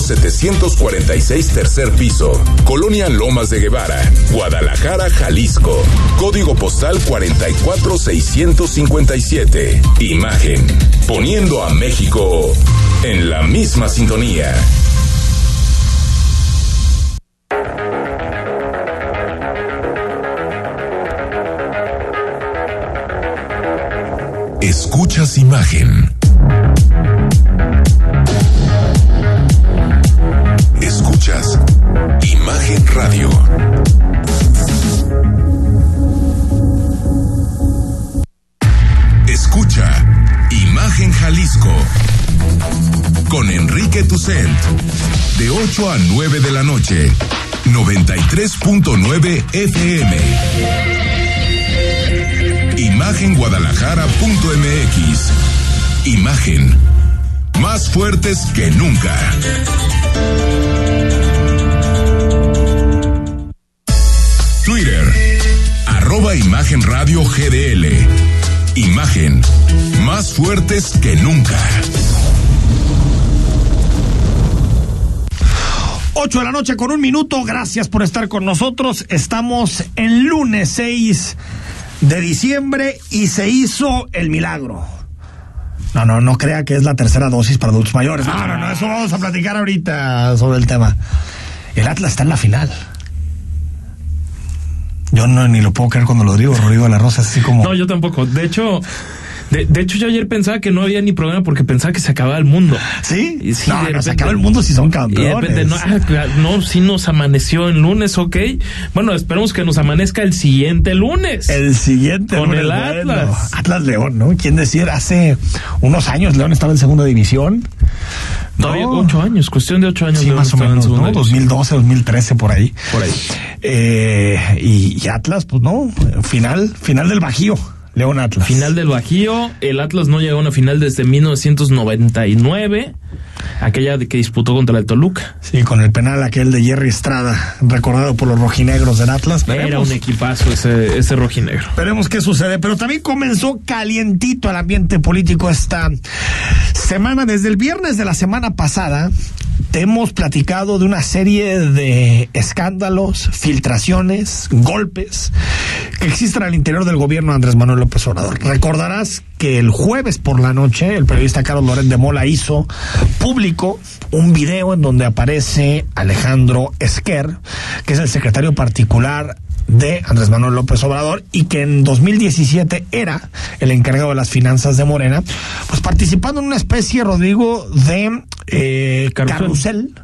746 tercer piso, Colonia Lomas de Guevara, Guadalajara, Jalisco. Código postal 44657. Imagen. Poniendo a México en la misma sintonía. Escuchas imagen. Escuchas Imagen Radio. Escucha Imagen Jalisco con Enrique Tucent de 8 a 9 de la noche 93.9 FM Imagenguadalajara.mx Imagen más fuertes que nunca Twitter arroba Imagen GDL Imagen más fuertes que nunca 8 de la noche con un minuto. Gracias por estar con nosotros. Estamos en lunes 6 de diciembre y se hizo el milagro. No, no, no crea que es la tercera dosis para adultos mayores. No, no, no, eso vamos a platicar ahorita sobre el tema. El Atlas está en la final. Yo no ni lo puedo creer cuando lo digo, Rodrigo de la Rosa, así como. No, yo tampoco. De hecho, de, de, hecho, yo ayer pensaba que no había ni programa porque pensaba que se acababa el mundo. ¿Sí? Y sí, no, de no, repente- se acaba el mundo si son Y de campeones. repente, no, ah, no, sí nos amaneció el lunes, ok. Bueno, esperemos que nos amanezca el siguiente lunes. El siguiente Con lunes, el bueno. Atlas. Atlas León, ¿no? ¿Quién decir? Hace unos años León estaba en segunda división. Todavía No. ocho años, cuestión de ocho años. Sí, León más o menos, ¿no? división. 2012, 2013, por ahí. Por ahí. Eh, y, y Atlas, pues no, final, final del Bajío, León Atlas. Final del Bajío, el Atlas no llegó a una final desde 1999, aquella que disputó contra el Toluca. Sí, con el penal aquel de Jerry Estrada, recordado por los rojinegros del Atlas. Era Veremos. un equipazo ese, ese rojinegro. Veremos qué sucede, pero también comenzó calientito el ambiente político esta semana. Desde el viernes de la semana pasada, te hemos platicado de una serie de escándalos, filtraciones, golpes que existen al interior del gobierno de Andrés Manuel López Obrador. Recordarás que el jueves por la noche, el periodista Carlos Loret de Mola hizo público un video en donde aparece Alejandro Esquer, que es el secretario particular de Andrés Manuel López Obrador y que en 2017 era el encargado de las finanzas de Morena, pues participando en una especie, Rodrigo, de eh, Carrusel. carrusel,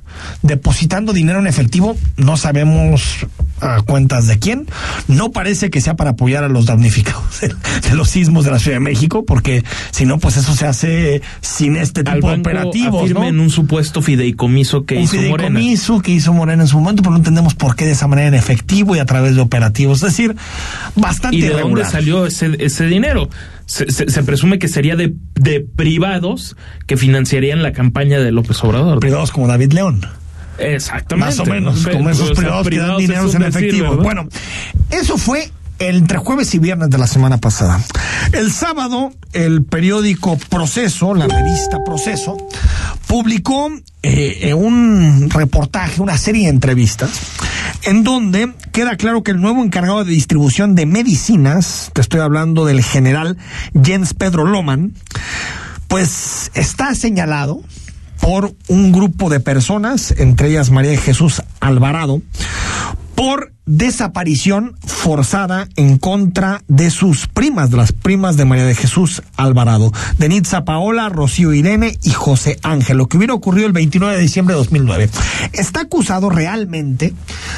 depositando dinero en efectivo, no sabemos a cuentas de quién, no parece que sea para apoyar a los damnificados de, de los sismos de la Ciudad de México, porque si no, pues eso se hace sin este Al tipo de operativos, ¿no? afirmen un supuesto fideicomiso que un hizo Morena. fideicomiso que hizo Morena en su momento, pero no entendemos por qué de esa manera en efectivo y a través de operativos. Es decir, bastante ¿Y de dónde salió ese, ese dinero? Se, se- se presume que sería de, de privados que financiarían la campaña de López Obrador. Privados como David León. Exactamente. Más o menos, Ve- como esos privados que dan dinero en decir, efectivo. bueno, eso fue entre jueves y viernes de la semana pasada. El sábado, el periódico Proceso, la revista Proceso, publicó eh, eh, un reportaje, una serie de entrevistas, en donde queda claro que el nuevo encargado de distribución de medicinas, te estoy hablando del general Jens Pedro Loman, pues está señalado por un grupo de personas, entre ellas María Jesús Alvarado, por desaparición forzada en contra de sus primas, de las primas de María de Jesús Alvarado, de Nitza Paola, Rocío Irene y José Ángel, lo que hubiera ocurrido el 29 de diciembre de 2009. Está acusado realmente,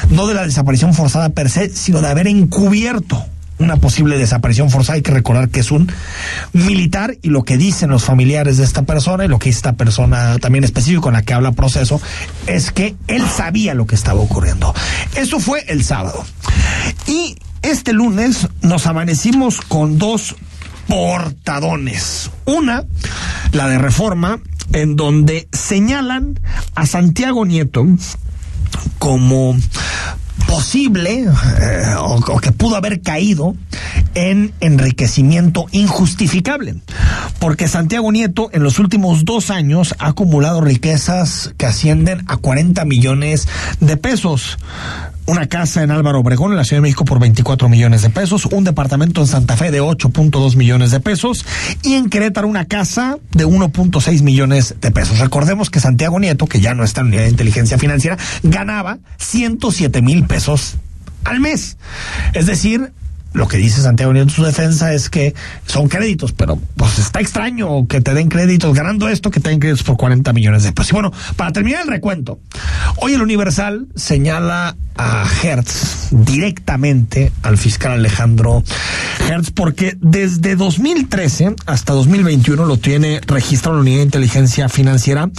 no de la desaparición forzada per se, sino de haber encubierto una posible desaparición forzada. Hay que recordar que es un militar y lo que dicen los familiares de esta persona y lo que esta persona también específico con la que habla proceso es que él sabía lo que estaba ocurriendo. Eso fue el sábado. Y este lunes nos amanecimos con dos portadones. Una, la de reforma, en donde señalan a Santiago Nieto como posible eh, o, que pudo haber caído en enriquecimiento injustificable. Porque Santiago Nieto en los últimos dos años ha acumulado riquezas que ascienden a 40 millones de pesos una casa en Álvaro Obregón, en la Ciudad de México, por 24 millones de pesos, un departamento en Santa Fe de 8.2 millones de pesos y en Querétaro una casa de 1.6 millones de pesos. Recordemos que Santiago Nieto, que ya no está en de inteligencia financiera, ganaba 107 mil pesos al mes. Es decir, lo que dice Santiago Nieto en su defensa es que son créditos, pero pues está extraño que te den créditos ganando esto, que te den créditos por 40 millones de pesos. Y bueno, para terminar el recuento, hoy el Universal señala a Hertz directamente al fiscal Alejandro Hertz porque desde 2013 hasta 2021 lo tiene registrado la unidad de inteligencia financiera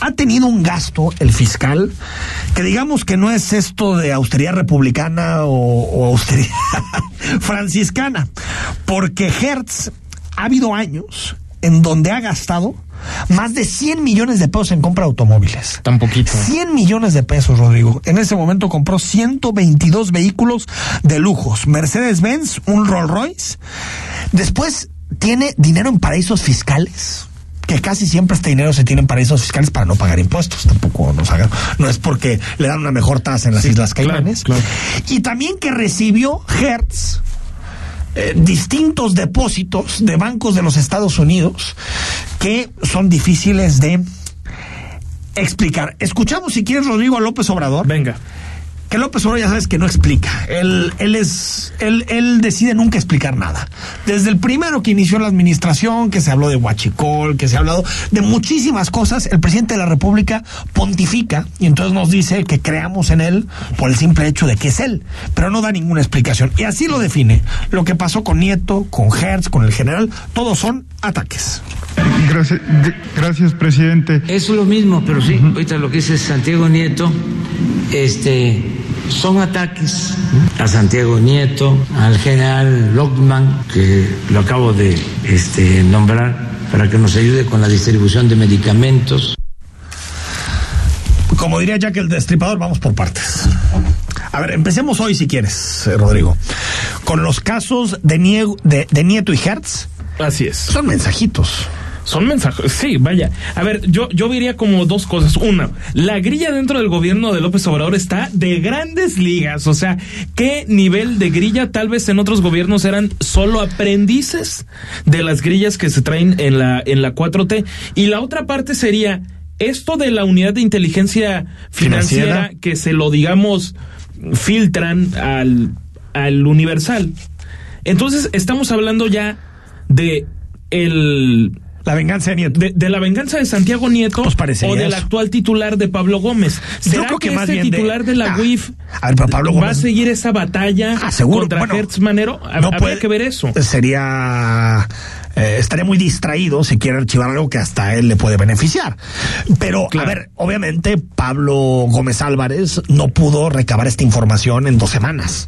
ha tenido un gasto el fiscal que digamos que no es esto de austeridad republicana o, o austeridad franciscana porque Hertz ha habido años en donde ha gastado más de 100 millones de pesos en compra de automóviles. Tan poquito. 100 millones de pesos, Rodrigo. En ese momento compró 122 vehículos de lujos. Mercedes-Benz, un Rolls Royce. Después tiene dinero en paraísos fiscales que casi siempre este dinero se tiene en paraísos fiscales para no pagar impuestos. Tampoco nos hagan. No es porque le dan una mejor tasa en las sí, Islas Caimanes. Claro, claro. Y también que recibió Hertz eh, distintos depósitos de bancos de los Estados Unidos que son difíciles de explicar. Escuchamos si quieres Rodrigo López Obrador. Venga. Que López Obrador ya sabes que no explica. Él, él es, él, él decide nunca explicar nada. Desde el primero que inició la administración, que se habló de Huachicol, que se ha hablado de muchísimas cosas, el presidente de la República pontifica y entonces nos dice que creamos en él por el simple hecho de que es él, pero no da ninguna explicación. Y así lo define. Lo que pasó con Nieto, con Hertz, con el general, todos son ataques. Gracias, gracias, presidente. Es lo mismo, pero sí, ahorita lo que dice Santiago Nieto, este, son ataques a Santiago Nieto, al general Lockman, que lo acabo de este, nombrar para que nos ayude con la distribución de medicamentos. Como diría Jack el Destripador, vamos por partes. A ver, empecemos hoy si quieres, eh, Rodrigo, con los casos de, Nie de, de Nieto y Hertz. Así es. Son mensajitos. Son mensajes, sí, vaya. A ver, yo, yo diría como dos cosas. Una, la grilla dentro del gobierno de López Obrador está de grandes ligas. O sea, ¿qué nivel de grilla tal vez en otros gobiernos eran solo aprendices de las grillas que se traen en la, en la 4T? Y la otra parte sería esto de la unidad de inteligencia financiera, financiera. que se lo, digamos, filtran al, al universal. Entonces, estamos hablando ya de el la venganza de Nieto. De, de, la venganza de Santiago Nieto pues o del actual titular de Pablo Gómez. ¿Será Yo creo que, que más ese bien titular de, de la ah, UIF a ver, pero Pablo va Gómez, a seguir esa batalla ah, contra bueno, Hertz Manero? no Habría puede, que ver eso. Sería eh, estaría muy distraído si quiere archivar algo que hasta él le puede beneficiar. Pero, Claro. a ver, obviamente Pablo Gómez Álvarez no pudo recabar esta información en dos semanas,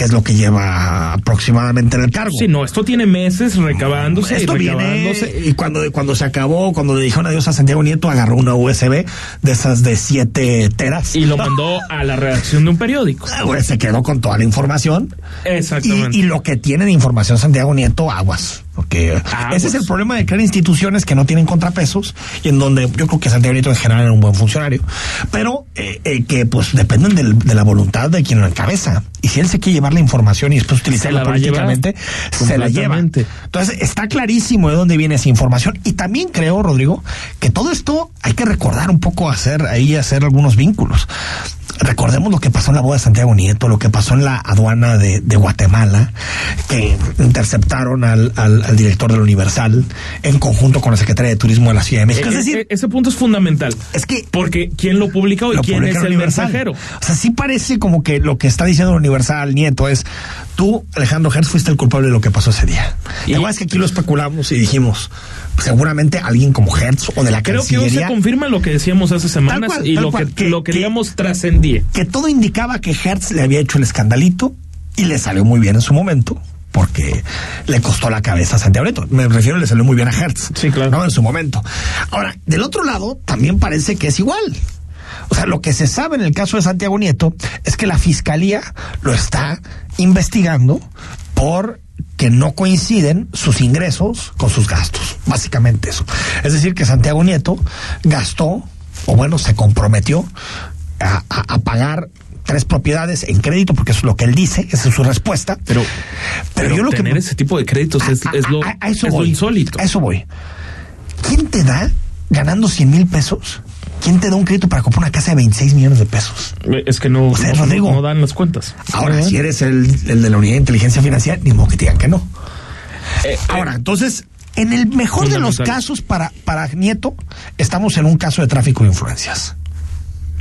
que es lo que lleva aproximadamente en el cargo. Sí, no, esto tiene meses recabándose Esto y viene recabándose. y cuando, cuando se acabó, cuando le dijeron adiós a Santiago Nieto, agarró una USB de esas de 7 teras. Y lo mandó a la redacción de un periódico. Ah, se quedó con toda la información. Exactamente. Y, y lo que tiene de información Santiago Nieto, aguas. Porque Aguas. ese es el problema de crear instituciones que no tienen contrapesos y en donde yo creo que Santiago Nieto en general era un buen funcionario, pero eh, eh, que pues dependen del- de la voluntad de quien lo encabeza. Y si él se quiere llevar la información y después utilizarla políticamente, se la lleva. Entonces está clarísimo de dónde viene esa información. Y también creo, Rodrigo, que todo esto hay que recordar un poco, hacer ahí, hacer algunos vínculos recordemos lo que pasó en la boda de Santiago Nieto, lo que pasó en la aduana de, Guatemala, que interceptaron al, director del Universal en conjunto con la Secretaría de Turismo de la Ciudad de México. Es, eh, decir, eh, ese punto es fundamental. Es que. Porque quién lo publica y quién es el Universal? mensajero. O sea, sí parece como que lo que está diciendo el Universal Nieto es: tú, Alejandro Hertz, fuiste el culpable de lo que pasó ese día. Y además es que aquí lo especulamos y dijimos: pues, seguramente alguien como Hertz o de la Creo que hoy se confirma lo que decíamos hace semanas y lo que, que, lo queríamos trascender que todo indicaba que Hertz le había hecho el escandalito y le salió muy bien en su momento porque le costó la cabeza a Santiago Nieto. Me refiero, le salió muy bien a Hertz. Sí, claro. En su momento. Ahora, del otro lado, también parece que es igual. O sea, lo que se sabe en el caso de Santiago Nieto es que la fiscalía lo está investigando por que no coinciden sus ingresos con sus gastos. Básicamente eso. Es decir, que Santiago Nieto gastó, o bueno, se comprometió a, a, a pagar tres propiedades en crédito, porque eso es lo que él dice, esa es su respuesta. Pero, pero, yo lo tener ese tipo de créditos es, es, lo, a, eso es voy, lo insólito. A eso voy. ¿Quién te da ganando 100 mil pesos? ¿Quién te da un crédito para comprar una casa de 26 millones de pesos? Es que no, O sea, no, Rodrigo, no dan las cuentas. Ahora, si eres el, el de la unidad de inteligencia financiera, ni modo que te digan que no. Eh, Ahora, entonces, en el mejor de los casos para, para Nieto, estamos en un caso de tráfico de influencias.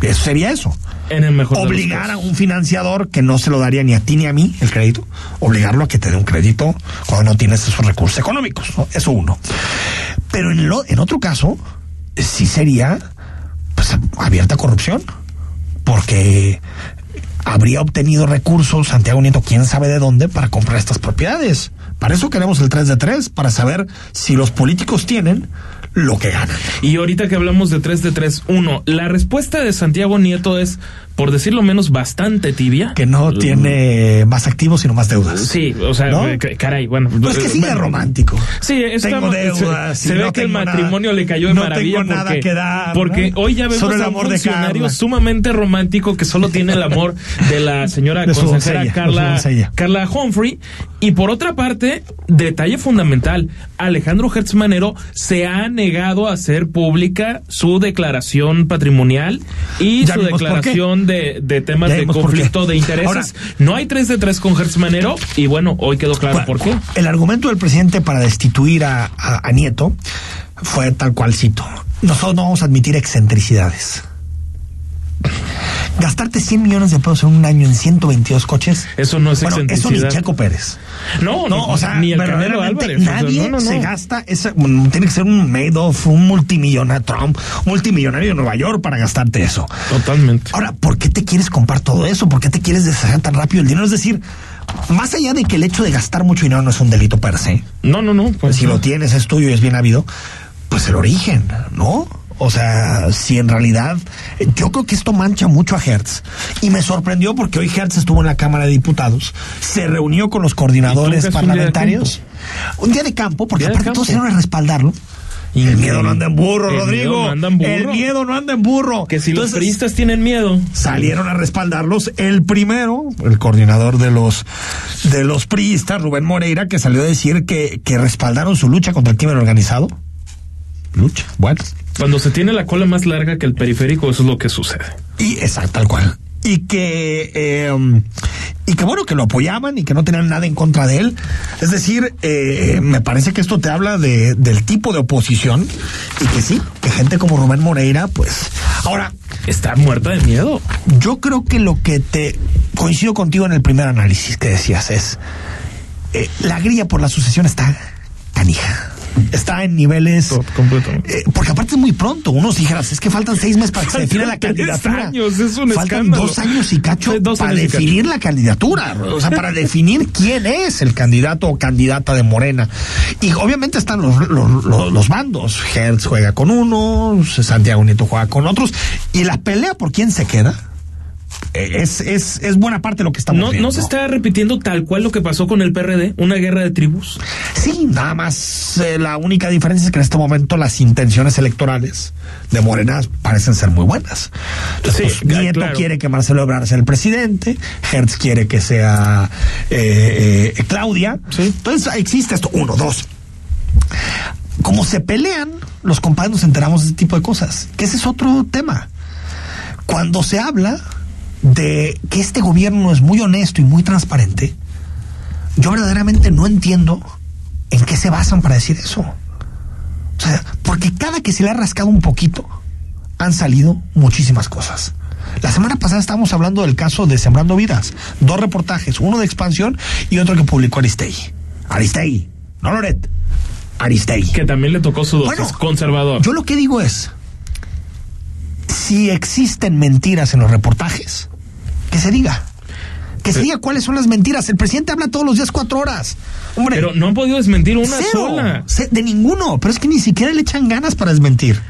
Eso sería eso. en el mejor Obligar a un financiador que no se lo daría ni a ti ni a mí el crédito, obligarlo a que te dé un crédito cuando no tienes esos recursos económicos. ¿no? Eso uno. Pero en, lo, en otro caso, sí sería pues, abierta corrupción, porque habría obtenido recursos Santiago Nieto, quién sabe de dónde, para comprar estas propiedades. Para eso queremos el 3 de 3, para saber si los políticos tienen lo que ganan. Y ahorita que hablamos de 3 de 3, uno, la respuesta de Santiago Nieto es, por decirlo menos, bastante tibia. Que no tiene más activos, sino más deudas. Sí, o sea, ¿No? eh, ca- caray, bueno. Pues que sigue bueno. romántico. Sí, está- tengo deudas. se, se ve que el matrimonio nada- le cayó de no maravilla tengo nada porque, que dar, porque hoy ya vemos el a un amor funcionario sumamente romántico que solo tiene el amor de la señora De consejera doncella, Carla. Carla Humphrey. Y por otra parte, detalle fundamental, Alejandro Hertz Manero se ha negado a hacer pública su declaración patrimonial y Ya su declaración de, de temas de conflicto de intereses. Ahora- no hay 3 de 3 con Hertz Manero y bueno, hoy quedó claro por qué. El argumento del presidente para destituir a, a- a Nieto fue tal cual cito. Nosotros no vamos a admitir excentricidades. Gastarte 100 millones de pesos en un año en 122 coches. Eso no es bueno, eso ni. Checo Pérez. No, No, o sea, ni el Álvarez. o sea, nadie no, no, no. se gasta esa, tiene que ser un Madoff, un multimillonario, Trump, multimillonario de Nueva York para gastarte eso. Totalmente. Ahora, ¿por qué te quieres comprar todo eso? ¿Por qué te quieres deshacer tan rápido el dinero? Es decir, más allá de que el hecho de gastar mucho dinero no es un delito per se, No, no, no. Pues si lo tienes, es tuyo y es bien habido, pues el origen, ¿no? O sea, si en realidad, yo creo que esto mancha mucho a Hertz. Y me sorprendió porque hoy Hertz estuvo en la Cámara de Diputados, se reunió con los coordinadores ¿Y tú crees un día de parlamentarios. Un día de campo, porque aparte campo. todos salieron a respaldarlo. Y el miedo no anda en burro, El Rodrigo. miedo no anda en burro. El miedo no anda en burro. Que si los priistas tienen miedo. salieron a respaldarlos. El primero, el coordinador de los de los priistas, Rubén Moreira, que salió a decir que, que respaldaron su lucha contra el crimen organizado. Lucha, bueno. Cuando se tiene la cola más larga que el periférico, eso es lo que sucede. Y exacto, tal cual. Y que eh, y que bueno, que lo apoyaban y que no tenían nada en contra de él. Es decir, eh, me parece que esto te habla de, del tipo de oposición y que sí, que gente como Rubén Moreira, pues. Ahora, Está muerta de miedo. Yo creo que lo que te coincido contigo en el primer análisis que decías es eh, la grilla por la sucesión está canija. Está en niveles. Eh, porque aparte es muy pronto. Unos dijeras, es que faltan seis meses para que se defina la candidatura. años, es un faltan escándalo. dos años y cacho Sí, para cacho. definir la candidatura. O sea, para definir quién es el candidato o candidata de Morena. Y obviamente están los, los, los- los bandos. Hertz juega con unos, Santiago Nieto juega con otros. Y la pelea por quién se queda es, es, es buena parte de lo que estamos No, viendo. no se está repitiendo tal cual lo que pasó con el PRD, una guerra de tribus. Sí, nada más eh, la única diferencia es que en este momento las intenciones electorales de Morena parecen ser muy buenas. Entonces, Sí, pues, Nieto claro. quiere que Marcelo Ebrard sea el presidente, Hertz quiere que sea eh, eh, Claudia. Sí. Entonces existe esto. Uno, dos. Como se pelean, los compadres nos enteramos de este tipo de cosas. Que ese es otro tema. Cuando se habla de que este gobierno es muy honesto y muy transparente, yo verdaderamente no entiendo en qué se basan para decir eso. O sea, porque cada que se le ha rascado un poquito, han salido muchísimas cosas. La semana pasada estábamos hablando del caso de Sembrando Vidas. Dos reportajes, uno de expansión y otro que publicó Aristegui. Aristegui, no Loret. Aristegui. Que también le tocó su Bueno, conservador. Yo lo que digo es, si existen mentiras en los reportajes, que se diga. Que se diga cuáles son las mentiras. El presidente habla todos los días cuatro horas. Hombre, Pero no han podido desmentir una cero. sola. De ninguno. Pero es que ni siquiera le echan ganas para desmentir.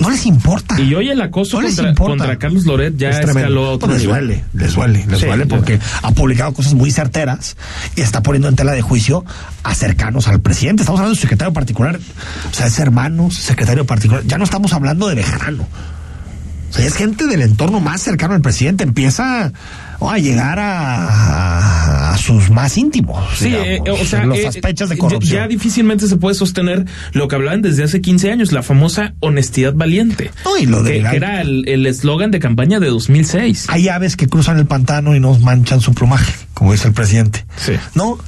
no les importa. Y hoy el acoso No les contra, importa. contra Carlos Loret ya Es escaló a otro les duele, les duele, les Sí, duele ya. porque ha publicado cosas muy certeras y está poniendo en tela de juicio a cercanos al presidente. Estamos hablando de su secretario particular, o sea, es hermano, secretario particular. Ya no estamos hablando de Bejarano. O sea, es gente del entorno más cercano al presidente. Empieza oh, a llegar a, a sus más íntimos. Sí, digamos, eh, o sea, los eh, sospechas de ya- corrupción. Ya, difícilmente se puede sostener lo que hablaban desde hace 15 años, la famosa honestidad valiente. No, y lo de que, que era el el eslogan de campaña de 2006. Hay aves que cruzan el pantano y nos manchan su plumaje, como dice el presidente. Sí. No,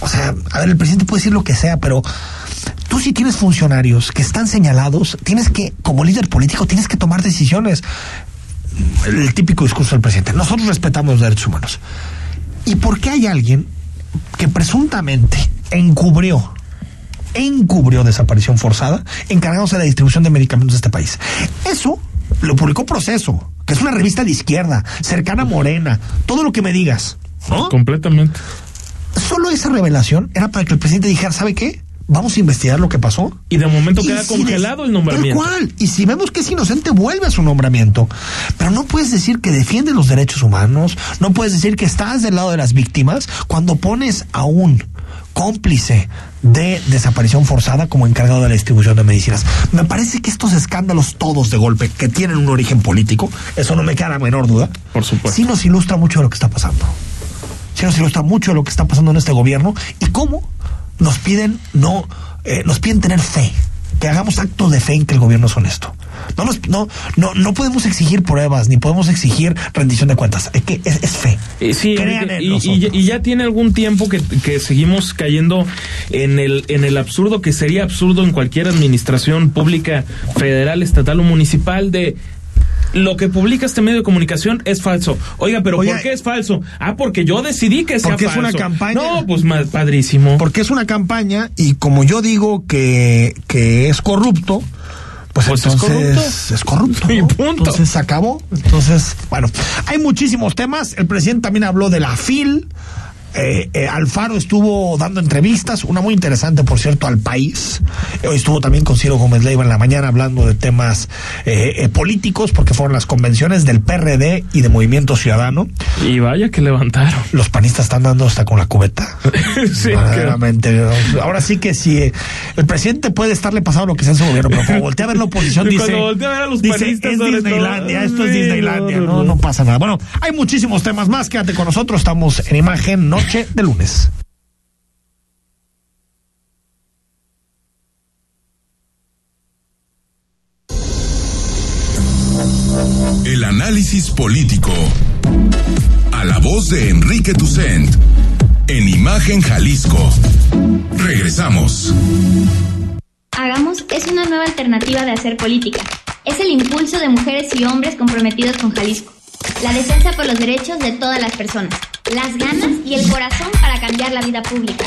o sea, a ver, el presidente puede decir lo que sea, pero tú si tienes funcionarios que están señalados, tienes que, como líder político, tienes que tomar decisiones. El típico discurso del presidente. Nosotros respetamos los derechos humanos. ¿Y por qué hay alguien que presuntamente encubrió, encubrió desaparición forzada, encargándose de la distribución de medicamentos de este país? Eso lo publicó Proceso, que es una revista de izquierda, cercana a Morena, todo lo que me digas. ¿no? Completamente. Solo esa revelación era para que el presidente dijera, ¿sabe qué? Vamos a investigar lo que pasó. Y de momento Y queda si congelado el nombramiento. Tal cual. Y si vemos que es inocente, vuelve a su nombramiento. Pero no puedes decir que defiendes los derechos humanos, no puedes decir que estás del lado de las víctimas cuando pones a un cómplice de desaparición forzada como encargado de la distribución de medicinas. Me parece que estos escándalos todos de golpe, que tienen un origen político, eso no me queda la menor duda, Por supuesto. sí nos ilustra mucho de lo que está pasando. Sí nos ilustra mucho de lo que está pasando en este gobierno y cómo nos piden no eh, nos piden tener fe, que hagamos actos de fe en que el gobierno es honesto. No, nos, no, no, no podemos exigir pruebas ni podemos exigir rendición de cuentas. Es que es, es fe. Eh, Sí, Crean en y, y y ya tiene algún tiempo que, que seguimos cayendo en el, en el absurdo que sería absurdo en cualquier administración pública, federal, estatal o municipal de lo que publica este medio de comunicación es falso. Oiga, pero Oiga, ¿por qué es falso? Ah, porque yo decidí que sea Porque es falso. una campaña. No, pues padrísimo. Porque es una campaña y como yo digo que, que es corrupto, pues, Pues es entonces es corrupto. Y ¿no? punto. Entonces se acabó. Entonces, bueno, hay muchísimos temas. El presidente también habló de la FIL. Eh, eh, Alfaro estuvo dando entrevistas, una muy interesante, por cierto, al país. Hoy estuvo también con Ciro Gómez Leiva en la mañana hablando de temas eh, eh, políticos, porque fueron las convenciones del PRD y de Movimiento Ciudadano. Y vaya que levantaron. Los panistas están dando hasta con la cubeta. Sí, Verdaderamente. Ahora sí que si el presidente puede estarle pasando lo que sea en su gobierno, pero cuando voltea a ver la oposición, dice. Cuando voltea a ver a los dice, panistas, es sobre todo". Disneylandia, esto es Disneylandia. no, No, no, no, no. pasa nada. Bueno, hay muchísimos temas más. Quédate con nosotros. Estamos en imagen noche de lunes. El análisis político. A la voz de Enrique Tucent. En Imagen Jalisco. Regresamos. Hagamos es una nueva alternativa de hacer política. Es el impulso de mujeres y hombres comprometidos con Jalisco. La defensa por los derechos de todas las personas. Las ganas y el corazón para cambiar la vida pública.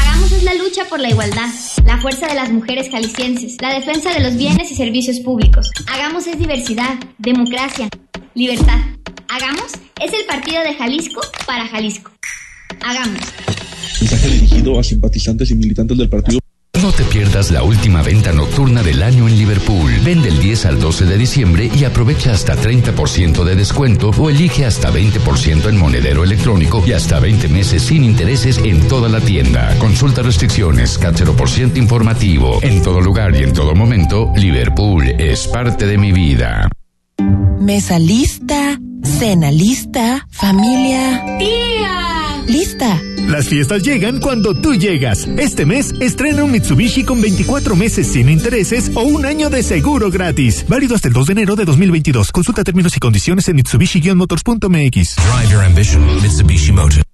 Hagamos es la lucha por la igualdad, la fuerza de las mujeres jaliscienses, la defensa de los bienes y servicios públicos. Hagamos es diversidad, democracia, libertad. Hagamos es el partido de Jalisco para Jalisco. Hagamos. Mensaje dirigido a simpatizantes y militantes del partido. No te pierdas la última venta nocturna del año en Liverpool. Vende el 10 al 12 de diciembre y aprovecha hasta 30% de descuento o elige hasta 20% en monedero electrónico y hasta 20 meses sin intereses en toda la tienda. Consulta restricciones, por ciento informativo. En todo lugar y en todo momento, Liverpool es parte de mi vida. Mesa lista, cena lista, familia. ¡Tía! Lista. Las fiestas llegan cuando tú llegas. Este mes estrena un Mitsubishi con 24 meses sin intereses o un año de seguro gratis. Válido hasta el 2 de enero de 2022. Consulta términos y condiciones en mitsubishi-motors.mx. Drive your ambition, Mitsubishi Motors.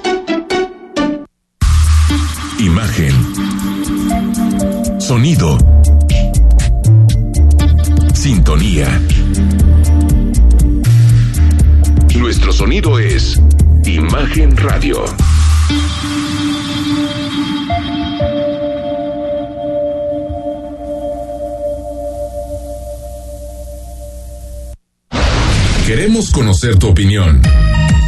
Imagen. Sonido. Sintonía. nuestro sonido es Imagen Radio. Queremos conocer tu opinión.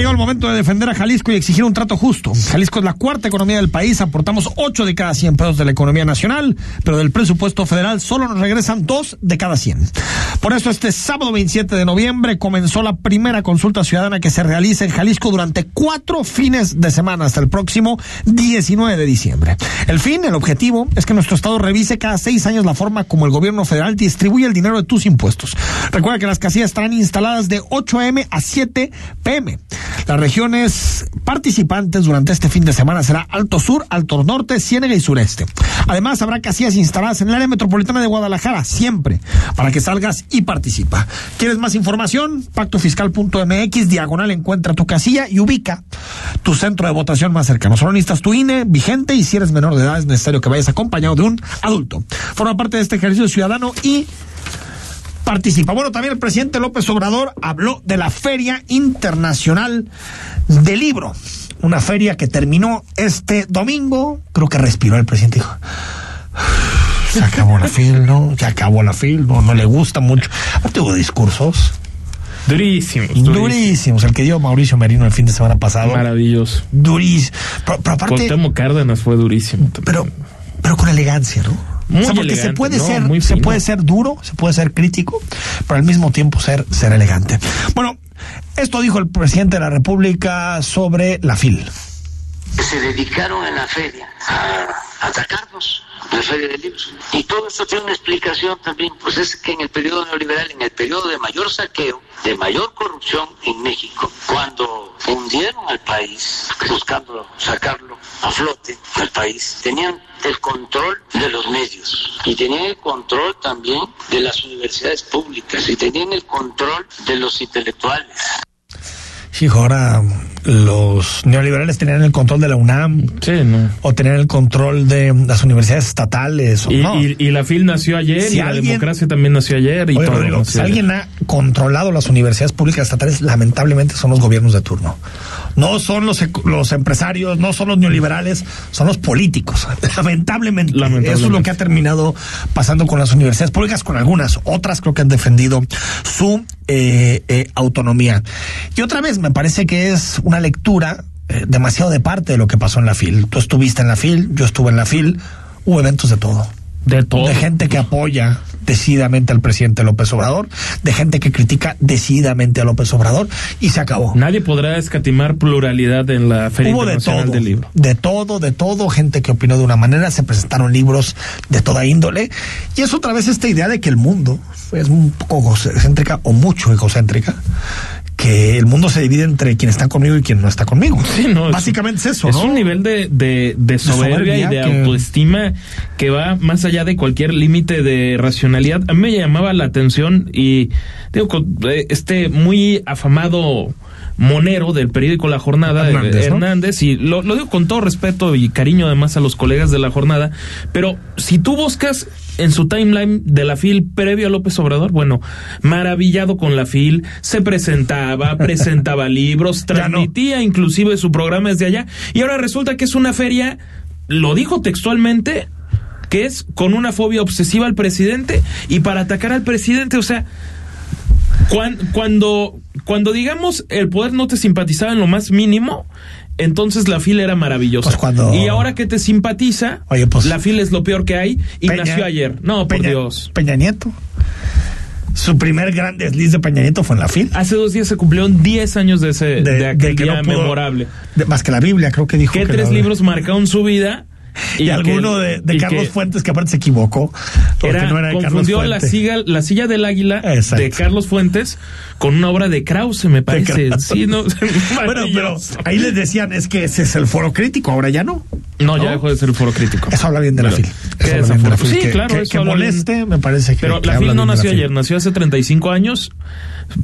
Llegado el momento de defender a Jalisco y exigir un trato justo. Jalisco es la cuarta economía del país, aportamos 8 de cada 100 pesos de la economía nacional, pero del presupuesto federal solo nos regresan 2 de cada 100. Por eso este sábado 27 de noviembre comenzó la primera consulta ciudadana que se realiza en Jalisco durante cuatro fines de semana hasta el próximo 19 de diciembre. El fin, el objetivo, es que nuestro Estado revise cada seis años la forma como el gobierno federal distribuye el dinero de tus impuestos. Recuerda que las casillas estarán instaladas de 8 a.m. a 7 p.m. Las regiones participantes durante este fin de semana será Alto Sur, Alto Norte, Ciénega y Sureste. Además, habrá casillas instaladas en el área metropolitana de Guadalajara, siempre, para que salgas y participa. ¿Quieres más información? Pactofiscal.mx, diagonal, encuentra tu casilla y ubica tu centro de votación más cercano. Solo necesitas tu INE vigente y si eres menor de edad es necesario que vayas acompañado de un adulto. Forma parte de este ejercicio ciudadano y participa. Bueno, también el presidente López Obrador habló de la Feria Internacional del Libro. Una feria que terminó este domingo. Creo que respiró el presidente. Dijo, se acabó la fil, ¿no? Se acabó la fil, no, no le gusta mucho. Aparte hubo discursos. Durísimos, durísimos. El que dio Mauricio Merino el fin de semana pasado. Maravilloso. Durísimo. Pero, pero aparte. Cuauhtémoc Cárdenas fue durísimo. también. Pero, pero con elegancia, ¿no? Muy o sea, porque se puede ¿no? ser, Muy se puede ser duro, se puede ser crítico, pero al mismo tiempo ser, ser elegante. Bueno, esto dijo el presidente de la República sobre la FIL. Se dedicaron en la feria a atacarnos, la feria de libros. Y todo esto tiene una explicación también, pues es que en el periodo neoliberal, en el periodo de mayor saqueo, de mayor corrupción en México, cuando hundieron al país, buscando sacarlo a flote al país, tenían el control de los medios y tenían el control también de las universidades públicas y tenían el control de los intelectuales. Sí, ahora los neoliberales tenían el control de la UNAM. O tenían el control de las universidades estatales. O Y, no. y- y la FIL nació ayer Si y la democracia también nació ayer y Oye, todo. Rodrigo, nació si ayer. alguien ha controlado las universidades públicas estatales, lamentablemente son los gobiernos de turno. No son los, los empresarios, no son los neoliberales, son los políticos. Lamentablemente. Eso es lo que ha terminado pasando con las universidades públicas, con algunas. Otras creo que han defendido su eh, eh, autonomía. Y otra vez, me parece que es una lectura eh, demasiado de parte de lo que pasó en la FIL. Tú estuviste en la FIL, yo estuve en la FIL, hubo eventos de todo. De todo. De gente que apoya decididamente al presidente López Obrador, de gente que critica decididamente a López Obrador, y se acabó. Nadie podrá escatimar pluralidad en la Feria Hubo de Internacional todo, del Libro. de todo, de todo, gente que opinó de una manera, se presentaron libros de toda índole, y es otra vez esta idea de que el mundo es un poco egocéntrica o mucho egocéntrica, que el mundo se divide entre quien está conmigo y quien no está conmigo. Sí, no, Básicamente es eso, Es un nivel de, de, de soberbia, soberbia y de que- autoestima que va más allá de cualquier límite de racionalidad. A mí me llamaba la atención y digo, eh, este muy afamado monero del periódico La Jornada, eh, Hernández, ¿no? Hernández, y lo, lo digo con todo respeto y cariño además a los colegas de La Jornada, pero si tú buscas en su timeline de la FIL previo a López Obrador, bueno, maravillado con la FIL, se presentaba, presentaba libros, transmitía inclusive su programa desde allá, y ahora resulta que es una feria, lo dijo textualmente, que es con una fobia obsesiva al presidente y para atacar al presidente, o sea, cuan- cuando, cuando digamos el poder no te simpatizaba en lo más mínimo, entonces la fila era maravillosa. Y ahora que te simpatiza, la fila es lo peor que hay y Peña- nació ayer. No, por Peña- Dios. Peña Nieto. Su primer gran desliz de Peña Nieto fue en la FIL. Hace dos días se cumplieron 10 años de, ese, de, aquel que día no pudo- memorable. de- más que la Biblia, creo que dijo. ¿Qué que tres libros marcaron su vida? Y, alguno de, Carlos Fuentes que aparte se equivocó. Era, no era confundió la silla, la silla del águila de Carlos Fuentes con una obra de Krause, me parece. Sí, no, bueno, pero ahí les decían, es que ese es el foro crítico, ahora ya no. No, ya dejó de ser el foro crítico. Eso habla bien de la FIL. Sí, claro. Que, que moleste, me parece que. Pero la FIL no nació ayer, nació hace 35 años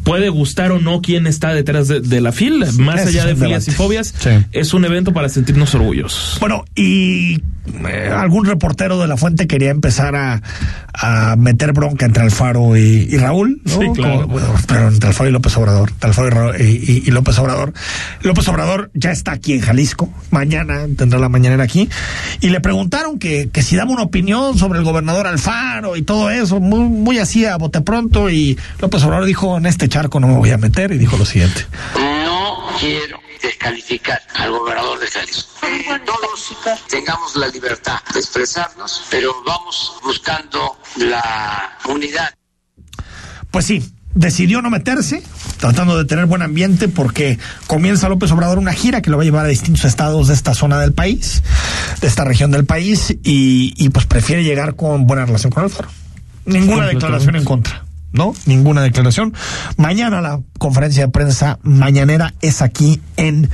puede gustar o no quién está detrás de, la fila, más allá de filias y fobias, es un evento para sentirnos orgullosos. Bueno, y eh, algún reportero de la fuente quería empezar a, meter bronca entre Alfaro y, y Raúl, ¿no? Sí, claro. pero entre Alfaro y López Obrador, Alfaro y, y, López Obrador. López Obrador ya está aquí en Jalisco, mañana tendrá la mañanera aquí, y le preguntaron que, que si daba una opinión sobre el gobernador Alfaro y todo eso, muy, muy así a bote pronto, y López Obrador dijo, en este charco no me voy a meter, y dijo lo siguiente. No quiero descalificar al gobernador de Jalisco. Todos tengamos la libertad de expresarnos, pero vamos buscando la unidad. Pues sí, decidió no meterse, tratando de tener buen ambiente porque comienza López Obrador una gira que lo va a llevar a distintos estados de esta zona del país, de esta región del país, y, pues prefiere llegar con buena relación con el foro. Ninguna declaración en contra. ¿No? Ninguna declaración. Mañana la conferencia de prensa mañanera es aquí en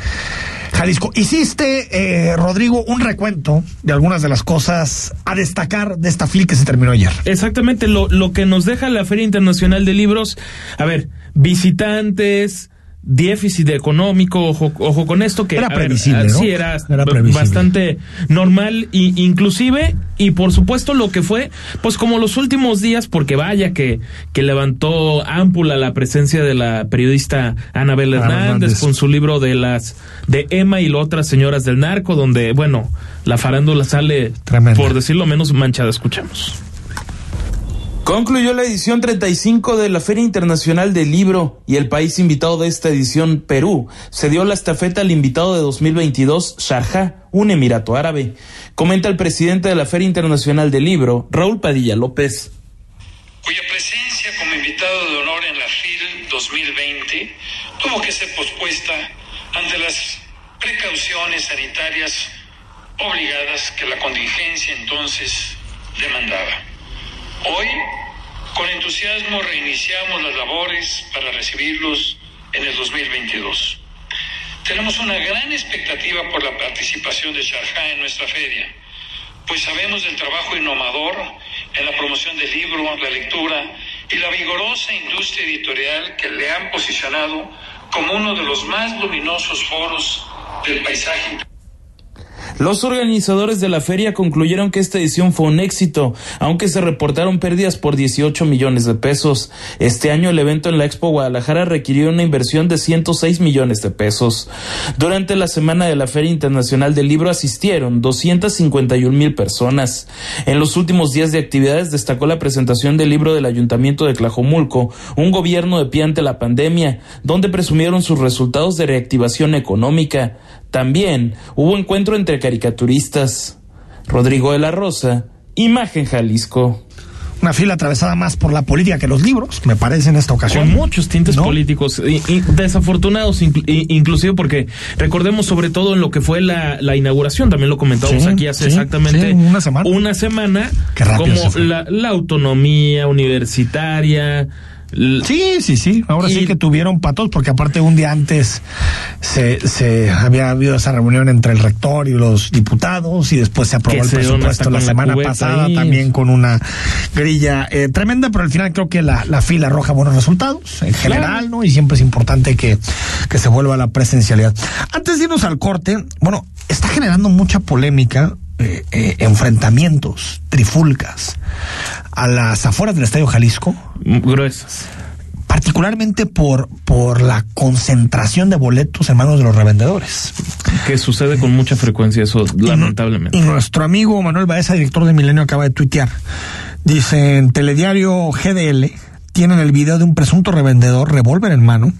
Jalisco. Hiciste, eh, Rodrigo, un recuento de algunas de las cosas a destacar de esta FIL que se terminó ayer. Exactamente, lo, lo que nos deja la Feria Internacional de Libros, a ver, visitantes, déficit económico, ojo, ojo con esto que era previsible, sí era, bastante normal y inclusive y por supuesto lo que fue pues como los últimos días porque vaya que que levantó ámpula la presencia de la periodista Anabel Hernández, con su libro de las de Emma y las otras señoras del narco donde bueno la farándula sale por decirlo menos manchada. Escuchamos Concluyó la edición 35 de la Feria Internacional del Libro y el país invitado de esta edición, Perú, se dio la estafeta al invitado de 2022, Sharjah, un emirato árabe. Comenta el presidente de la Feria Internacional del Libro, Raúl Padilla López. Cuya presencia como invitado de honor en la FIL 2020 tuvo que ser pospuesta ante las precauciones sanitarias obligadas que la contingencia entonces demandaba. Hoy, con entusiasmo, reiniciamos las labores para recibirlos en el 2022. Tenemos una gran expectativa por la participación de Sharjah en nuestra feria, pues sabemos del trabajo innovador en la promoción del libro, la lectura y la vigorosa industria editorial que le han posicionado como uno de los más luminosos foros del paisaje los organizadores de la feria concluyeron que esta edición fue un éxito, aunque se reportaron pérdidas por 18 millones de pesos. Este año el evento en la Expo Guadalajara requirió una inversión de 106 millones de pesos. Durante la semana de la Feria Internacional del Libro asistieron 251 mil personas. En los últimos días de actividades destacó la presentación del libro del Ayuntamiento de Tlajomulco, un gobierno de pie ante la pandemia, donde presumieron sus resultados de reactivación económica. También hubo encuentro entre caricaturistas. Rodrigo de la Rosa, Imagen Jalisco. Una fila atravesada más por la política que los libros, me parece en esta ocasión. Con muchos tintes políticos, y, desafortunados, inclusive porque recordemos sobre todo en lo que fue la, inauguración, también lo comentamos aquí hace exactamente una semana. Una semana, como la, la autonomía universitaria, Sí, sí, sí. Ahora sí que tuvieron patos, porque aparte un día antes se, se había habido esa reunión entre el rector y los diputados y después se aprobó el presupuesto la semana pasada también con una grilla eh, tremenda, pero al final creo que la, la fila arroja buenos resultados en general, ¿no? Y siempre es importante que, que se vuelva a la presencialidad. Antes de irnos al corte, bueno, está generando mucha polémica eh, eh, enfrentamientos, trifulcas a las afueras del Estadio Jalisco. Gruesas. Particularmente por, por la concentración de boletos en manos de los revendedores. Que sucede con mucha frecuencia eso, lamentablemente. Y nuestro amigo Manuel Baeza, director de Milenio, acaba de tuitear. Dice en Telediario GDL, tienen el video de un presunto revendedor, revólver en mano,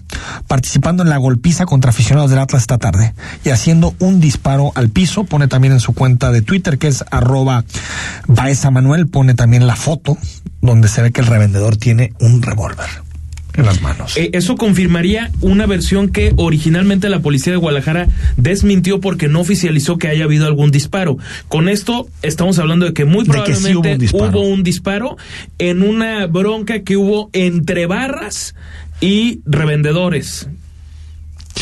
participando en la golpiza contra aficionados del Atlas esta tarde y haciendo un disparo al piso. Pone también en su cuenta de Twitter, que es arroba Baeza Manuel, pone también la foto donde se ve que el revendedor tiene un revólver. En las manos. Eh, eso confirmaría una versión que originalmente la policía de Guadalajara desmintió porque no oficializó que haya habido algún disparo. Con esto estamos hablando de que muy De que sí probablemente hubo un disparo. hubo un disparo en una bronca que hubo entre barras y revendedores.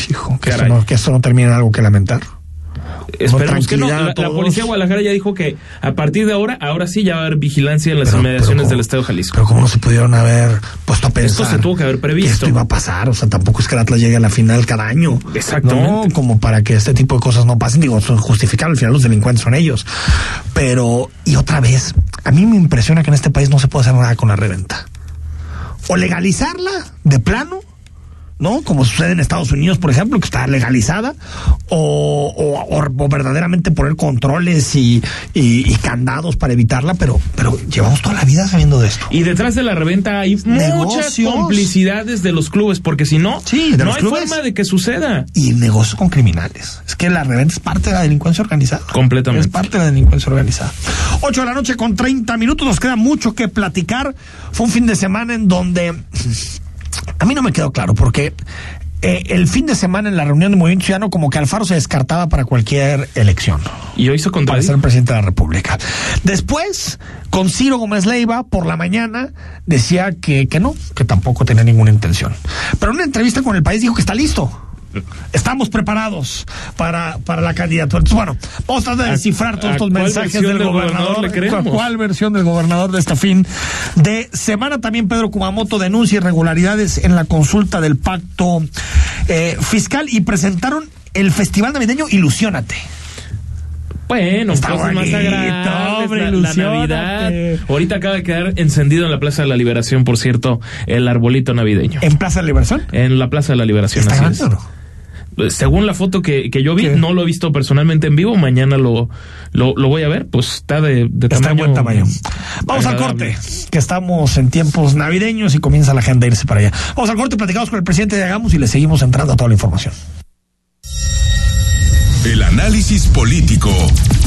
Hijo, que esto, no, que no termine en algo que lamentar. Esperemos que no. La, policía de Guadalajara ya dijo que a partir de ahora, ahora sí ya va a haber vigilancia en las inmediaciones del Estado de Jalisco. Pero cómo no se pudieron haber pensar. Esto se tuvo que haber previsto. que esto iba a pasar, o sea, tampoco es que el Atlas llegue a la final cada año. Exactamente. No, como para que este tipo de cosas no pasen, digo, son justificables, al final los delincuentes son ellos. Pero, y otra vez, a mí me impresiona que en este país no se puede hacer nada con la reventa. O legalizarla de plano, ¿no? Como sucede en Estados Unidos, por ejemplo, que está legalizada, o, o- o- o verdaderamente poner controles y, y- y candados para evitarla, pero, pero llevamos toda la vida sabiendo de esto. Y detrás de la reventa hay muchas complicidades de los clubes, porque si no, no hay clubes. forma de que suceda. Y negocios con criminales. Es que la reventa es parte de la delincuencia organizada. Completamente. Es parte de la delincuencia organizada. 8 de la noche con 30 minutos. Nos queda mucho que platicar. Fue un fin de semana en donde a mí no me quedó claro porque eh, el fin de semana en la reunión de Movimiento Ciudadano como que Alfaro se descartaba para cualquier elección. Y hoy se Para ser presidente de la República. Después, con Ciro Gómez Leiva, por la mañana, decía que, que no, que tampoco tenía ninguna intención. Pero en una entrevista con el país dijo que está listo. Estamos preparados para, para la candidatura. Entonces, bueno, vamos a tratar de ¿A- descifrar todos estos mensajes del del gobernador. ¿Cuál- ¿Cuál versión del gobernador de este fin de semana? También Pedro Kumamoto denuncia irregularidades en la consulta del pacto eh, fiscal y presentaron el Festival Navideño Ilusiónate. Bueno, Está cosas más agradables, hombre, la, la. Navidad. Ahorita acaba de quedar encendido en la Plaza de la Liberación, por cierto, el arbolito navideño. ¿En Plaza de Liberación? En la Plaza de la Liberación, ¿Está así Según la foto que, que yo vi, no lo he visto personalmente en vivo, mañana lo, lo, lo voy a ver, pues está de, de Está en tamaño. buen tamaño. Vamos al corte, que estamos en tiempos navideños y comienza la gente a irse para allá. Vamos al corte, platicamos con el presidente de Hagamos y le seguimos entrando a toda la información. El análisis político.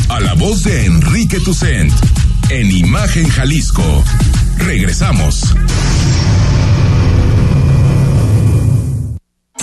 A la voz de Enrique Tucent. En Imagen Jalisco. Regresamos.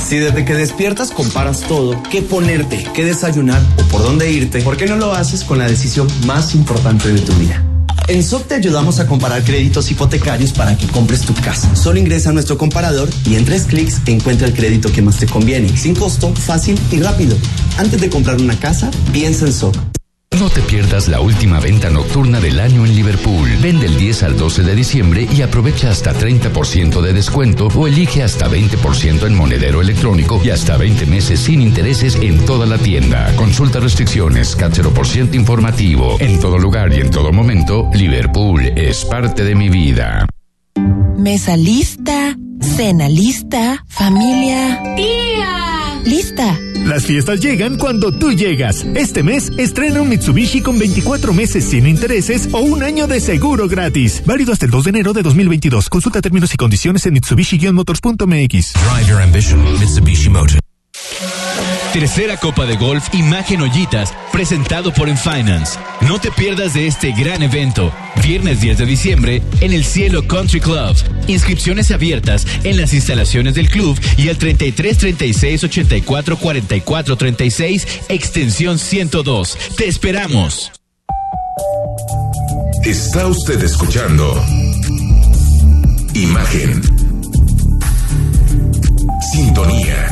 Si desde que despiertas comparas todo, qué ponerte, qué desayunar o por dónde irte, ¿por qué no lo haces con la decisión más importante de tu vida? En SOC te ayudamos a comparar créditos hipotecarios para que compres tu casa. Solo ingresa a nuestro comparador y en tres clics encuentra el crédito que más te conviene, sin costo, fácil y rápido. Antes de comprar una casa, piensa en SOC. No te pierdas la última venta nocturna del año en Liverpool. Ven del 10 al 12 de diciembre y aprovecha hasta 30% de descuento o elige hasta 20% en monedero electrónico y hasta 20 meses sin intereses en toda la tienda. Consulta restricciones, CAT 0% informativo. En todo lugar y en todo momento, Liverpool es parte de mi vida. Mesa lista, cena lista, familia. ¡Tía! Lista. Las fiestas llegan cuando tú llegas. Este mes estrena un Mitsubishi con 24 meses sin intereses o un año de seguro gratis. Válido hasta el 2 de enero de 2022. Consulta términos y condiciones en mitsubishi-motors.mx. Drive your ambition, Mitsubishi Motors. Tercera Copa de Golf Imagen Ollitas, presentado por Enfinance. No te pierdas de este gran evento, viernes 10 de diciembre, en el Cielo Country Club. Inscripciones abiertas en las instalaciones del club y al 33 36 84 44 36, extensión 102. Te esperamos. Está usted escuchando Imagen. Sintonía.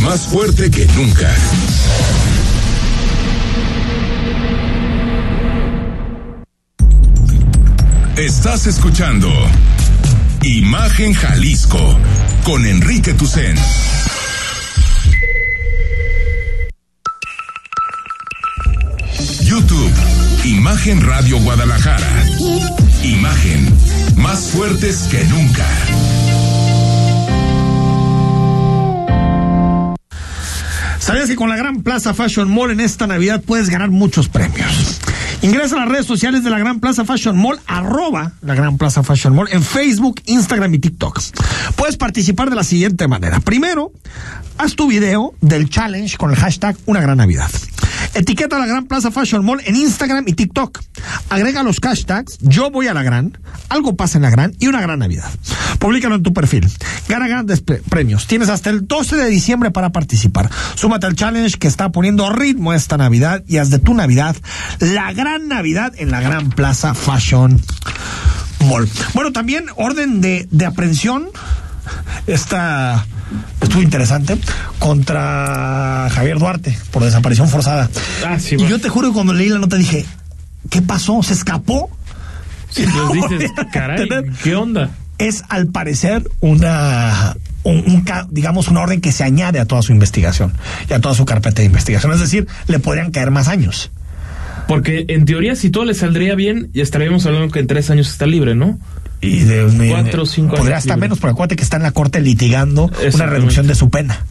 más fuerte que nunca. Estás escuchando Imagen Jalisco con Enrique Tucen. YouTube, Imagen Radio Guadalajara. Imagen, más fuertes que nunca. ¿Sabías que con la Gran Plaza Fashion Mall en esta Navidad puedes ganar muchos premios? Ingresa a las redes sociales de la Gran Plaza Fashion Mall, arroba la Gran Plaza Fashion Mall en Facebook, Instagram y TikTok. Puedes participar de la siguiente manera. Primero, haz tu video del challenge con el hashtag Una Gran Navidad. Etiqueta a la Gran Plaza Fashion Mall en Instagram y TikTok. Agrega los hashtags Yo voy a la Gran, Algo pasa en la Gran y Una Gran Navidad. Publícalo en tu perfil. Gana grandes premios. Tienes hasta el 12 de diciembre para participar. Súmate al challenge que está poniendo ritmo esta Navidad y haz de tu Navidad la gran Navidad en la Gran Plaza Fashion Mall. Bueno, también orden de, de aprehensión. Esta estuvo interesante contra Javier Duarte por desaparición forzada. Ah, sí, y yo te juro que cuando leí la nota dije, ¿qué pasó? ¿Se escapó? Sí, pues dices, caray, ¿qué onda? Es al parecer una un, un, digamos una orden que se añade a toda su investigación y a toda su carpeta de investigación, es decir, le podrían caer más años. Porque en teoría, si todo le saldría bien, ya estaríamos hablando que en tres años está libre, ¿no? Y de cuatro cinco Podría hasta menos, porque acuérdate que está en la corte litigando una reducción de su pena.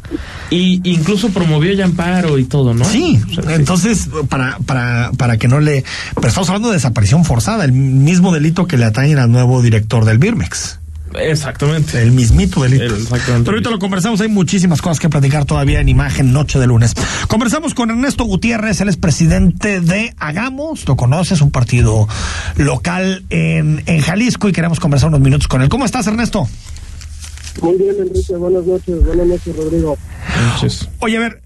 Y incluso promovió ya amparo y todo, ¿no? Sí, o sea, entonces, sí. para, para, para que no le. Pero estamos hablando de desaparición forzada, el mismo delito que le atañen al nuevo director del Birmex. Exactamente. El mismito delito. Exactamente. Pero ahorita lo conversamos, hay muchísimas cosas que platicar todavía en imagen Noche de lunes. Conversamos con Ernesto Gutiérrez, él es presidente de Hagamos, lo conoces, un partido local en, en Jalisco y queremos conversar unos minutos con él. ¿Cómo estás, Ernesto? Muy bien, Enrique, buenas noches, buenas noches, Rodrigo. Noches. Oye, a ver,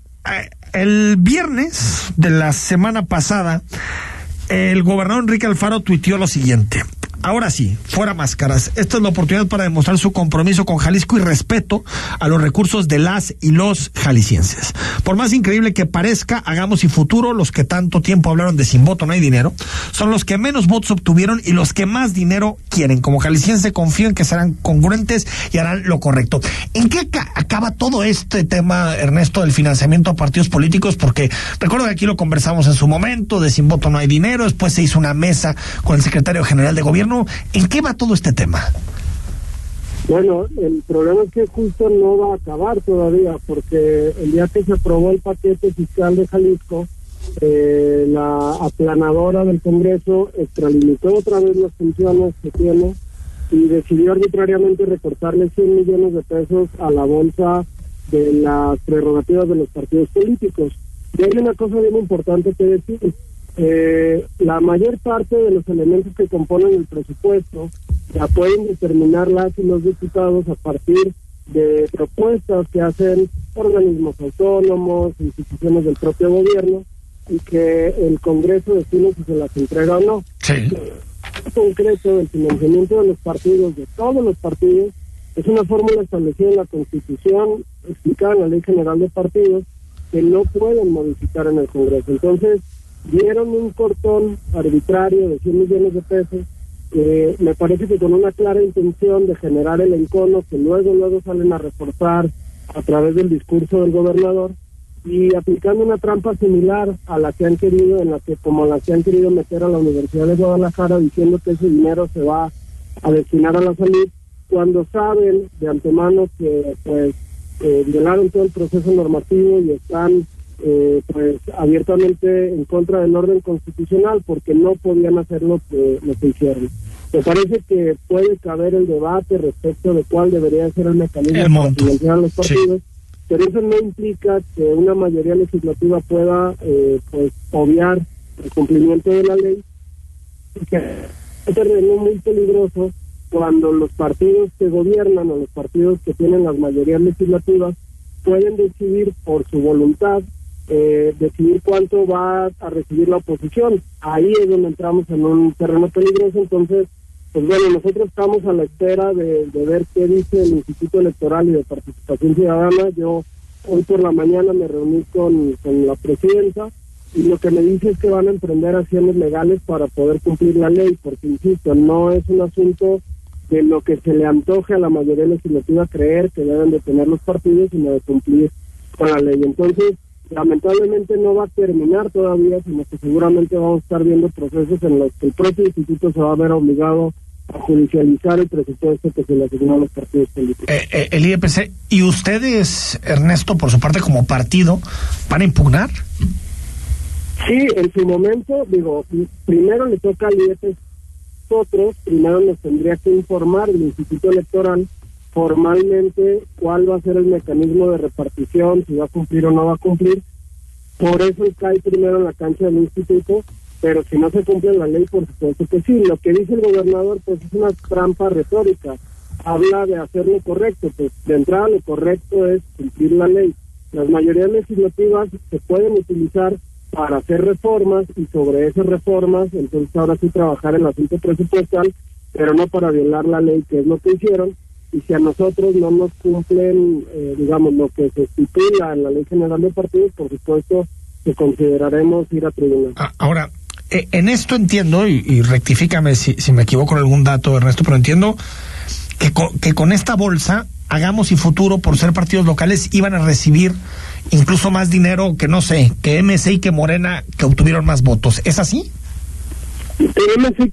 el viernes de la semana pasada, el gobernador Enrique Alfaro tuiteó lo siguiente. Ahora sí, fuera máscaras. Esta es la oportunidad para demostrar su compromiso con Jalisco y respeto a los recursos de las y los jaliscienses. Por más increíble que parezca, hagamos y futuro, los que tanto tiempo hablaron de sin voto no hay dinero, son los que menos votos obtuvieron y los que más dinero quieren. Como jalisciense confío en que serán congruentes y harán lo correcto. ¿En qué acaba todo este tema, Ernesto, del financiamiento a partidos políticos? Porque recuerdo que aquí lo conversamos en su momento, de sin voto no hay dinero, después se hizo una mesa con el secretario general de gobierno ¿En qué va todo este tema? Bueno, el problema es que justo no va a acabar todavía, porque el día que se aprobó el paquete fiscal de Jalisco, eh, la aplanadora del Congreso extralimitó otra vez las funciones que tiene y decidió arbitrariamente recortarle 100 millones de pesos a la bolsa de las prerrogativas de los partidos políticos. Y hay una cosa bien importante que decir eh, la mayor parte de los elementos que componen el presupuesto ya pueden determinar las y los diputados a partir de propuestas que hacen organismos autónomos, instituciones del propio gobierno, y que el Congreso decide si se las entrega o no. Sí. En concreto, el financiamiento de los partidos, de todos los partidos, es una fórmula establecida en la Constitución, explicada en la Ley General de Partidos, que no pueden modificar en el Congreso. Entonces, dieron un cortón arbitrario de 100 millones de pesos, que me parece que con una clara intención de generar el encono que luego, luego salen a reforzar a través del discurso del gobernador y aplicando una trampa similar a la que han querido, en la que como la que han querido meter a la Universidad de Guadalajara diciendo que ese dinero se va a destinar a la salud, cuando saben de antemano que pues eh, violaron todo el proceso normativo y están eh, pues abiertamente en contra del orden constitucional porque no podían hacer lo que, lo que hicieron. Me parece que puede caber el debate respecto de cuál debería ser el mecanismo para financiar los partidos, sí. pero eso no implica que una mayoría legislativa pueda eh, pues obviar el cumplimiento de la ley, que es terreno muy peligroso cuando los partidos que gobiernan o los partidos que tienen las mayorías legislativas pueden decidir por su voluntad eh, decidir cuánto va a recibir la oposición. Ahí es donde entramos en un terreno peligroso, entonces, pues bueno, nosotros estamos a la espera de, ver qué dice el Instituto Electoral y de Participación Ciudadana. Yo hoy por la mañana me reuní con, con la presidenta y lo que me dice es que van a emprender acciones legales para poder cumplir la ley, porque, insisto, no es un asunto de lo que se le antoje a la mayoría legislativa creer que deben de tener los partidos, sino de cumplir con la ley. Entonces, lamentablemente no va a terminar todavía, sino que seguramente vamos a estar viendo procesos en los que el propio instituto se va a ver obligado a judicializar el presupuesto que se le asignó a los partidos políticos. Eh, eh, el IEPC, ¿y ustedes, Ernesto, por su parte como partido, van a impugnar? Sí, en su momento, digo, primero le toca al IEPC, nosotros primero nos tendría que informar el Instituto Electoral formalmente cuál va a ser el mecanismo de repartición, si va a cumplir o no va a cumplir. Por eso cae primero en la cancha del instituto, pero si no se cumple la ley, por supuesto que sí. Lo que dice el gobernador, pues es una trampa retórica. Habla de hacer lo correcto, pues de entrada lo correcto es cumplir la ley. Las mayorías legislativas se pueden utilizar para hacer reformas y sobre esas reformas, entonces ahora sí trabajar el asunto presupuestal, pero no para violar la ley, que es lo que hicieron. Y si a nosotros no nos cumplen, eh, digamos, lo que se estipula en la Ley General de Partidos, por supuesto que consideraremos ir a tribunal. Ah, ahora, eh, en esto entiendo, y, rectifícame si, si, me equivoco en algún dato, Ernesto, pero entiendo que que con esta bolsa, Hagamos y Futuro, por ser partidos locales, iban a recibir incluso más dinero que, no sé, que MC y que Morena, que obtuvieron más votos. ¿Es así? MC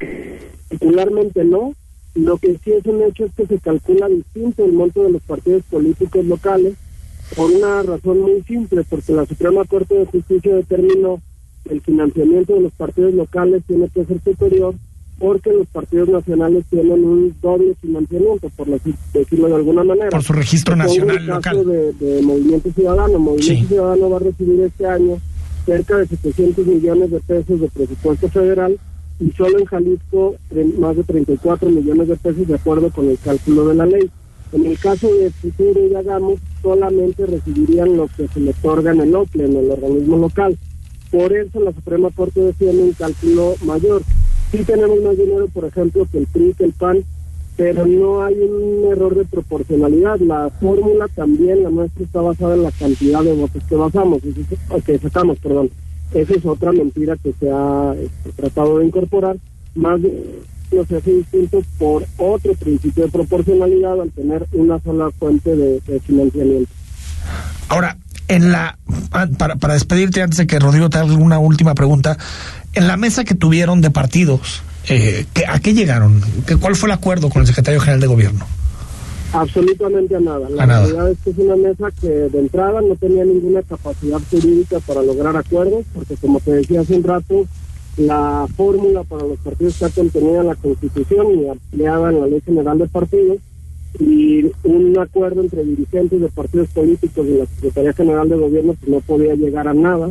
particularmente no. Lo que sí es un hecho es que se calcula distinto el monto de los partidos políticos locales por una razón muy simple, porque la Suprema Corte de Justicia determinó que el financiamiento de los partidos locales tiene que ser superior porque los partidos nacionales tienen un doble financiamiento, por decirlo de alguna manera. Por su registro nacional el caso De, Movimiento Ciudadano. Movimiento Ciudadano va a recibir este año cerca de 700 millones de pesos de presupuesto federal y solo en Jalisco más de 34 millones de pesos de acuerdo con el cálculo de la ley. En el caso de Futuro y Hagamos, solamente recibirían lo que se le otorga en el OCLE, en el organismo local. Por eso la Suprema Corte defiende un cálculo mayor. Sí tenemos más dinero, por ejemplo, que el PRI, que el PAN, pero no hay un error de proporcionalidad. La fórmula también, la nuestra, está basada en la cantidad de votos que basamos, que sacamos, perdón. Esa es otra mentira que se ha este, tratado de incorporar. Más no se hace distinto por otro principio de proporcionalidad al tener una sola fuente de, financiamiento. Ahora, en la ah, para, para despedirte antes de que Rodrigo te haga una última pregunta, en la mesa que tuvieron de partidos, eh, ¿a qué llegaron? ¿Qué, ¿Cuál fue el acuerdo con el secretario general de gobierno? Absolutamente a nada. La realidad es que es una mesa que de entrada no tenía ninguna capacidad jurídica para lograr acuerdos, porque como te decía hace un rato, la fórmula para los partidos está contenida en la Constitución y ampliada en la Ley General de Partidos, y un acuerdo entre dirigentes de partidos políticos y la Secretaría General de Gobierno que no podía llegar a nada.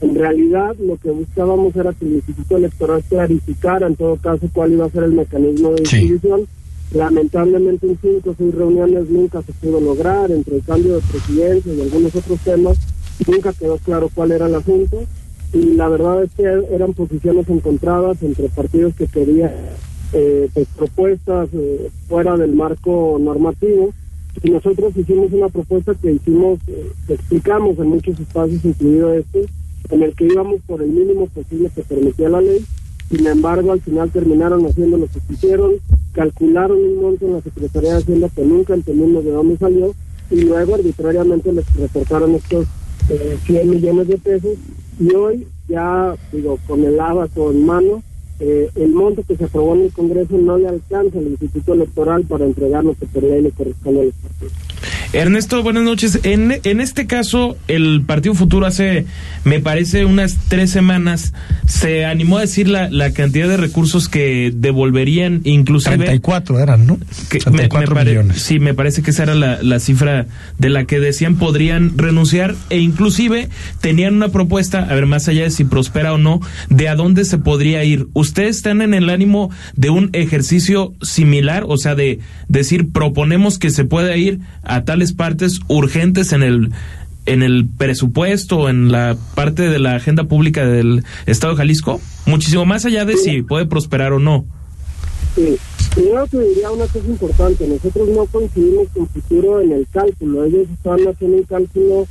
En realidad, lo que buscábamos era que el Instituto Electoral clarificara en todo caso cuál iba a ser el mecanismo de distribución. Lamentablemente, en cinco o seis reuniones nunca se pudo lograr, entre el cambio de presidencia y algunos otros temas, nunca quedó claro cuál era el asunto. Y la verdad es que eran posiciones encontradas entre partidos que querían eh, pues, propuestas eh, fuera del marco normativo. Y nosotros hicimos una propuesta que hicimos, eh, que explicamos en muchos espacios, incluido este, en el que íbamos por el mínimo posible que permitía la ley. Sin embargo, al final terminaron haciendo lo que quisieron, calcularon un monto en la Secretaría de Hacienda que nunca entendimos de dónde salió y luego arbitrariamente les reportaron estos eh, 100 millones de pesos y hoy ya, digo, con el abaco en mano, eh, el monto que se aprobó en el Congreso no le alcanza al Instituto Electoral para entregar lo que por ley le corresponde a los partidos. Ernesto, buenas noches. En, en este caso, el Partido Futuro hace, me parece, unas tres semanas se animó a decir la, la cantidad de recursos que devolverían, inclusive... 34 eran, ¿no? Que me, millones. Sí, me parece que esa era la, la cifra de la que decían podrían renunciar e inclusive tenían una propuesta, a ver, más allá de si prospera o no, de a dónde se podría ir. ¿Ustedes están en el ánimo de un ejercicio similar? O sea, de decir, proponemos que se pueda ir a tal partes urgentes en el en el presupuesto, en la parte de la agenda pública del Estado de Jalisco? Muchísimo más allá de si puede prosperar o no. Sí, primero te diría una cosa importante, nosotros no coincidimos con futuro en el cálculo, ellos están haciendo un cálculo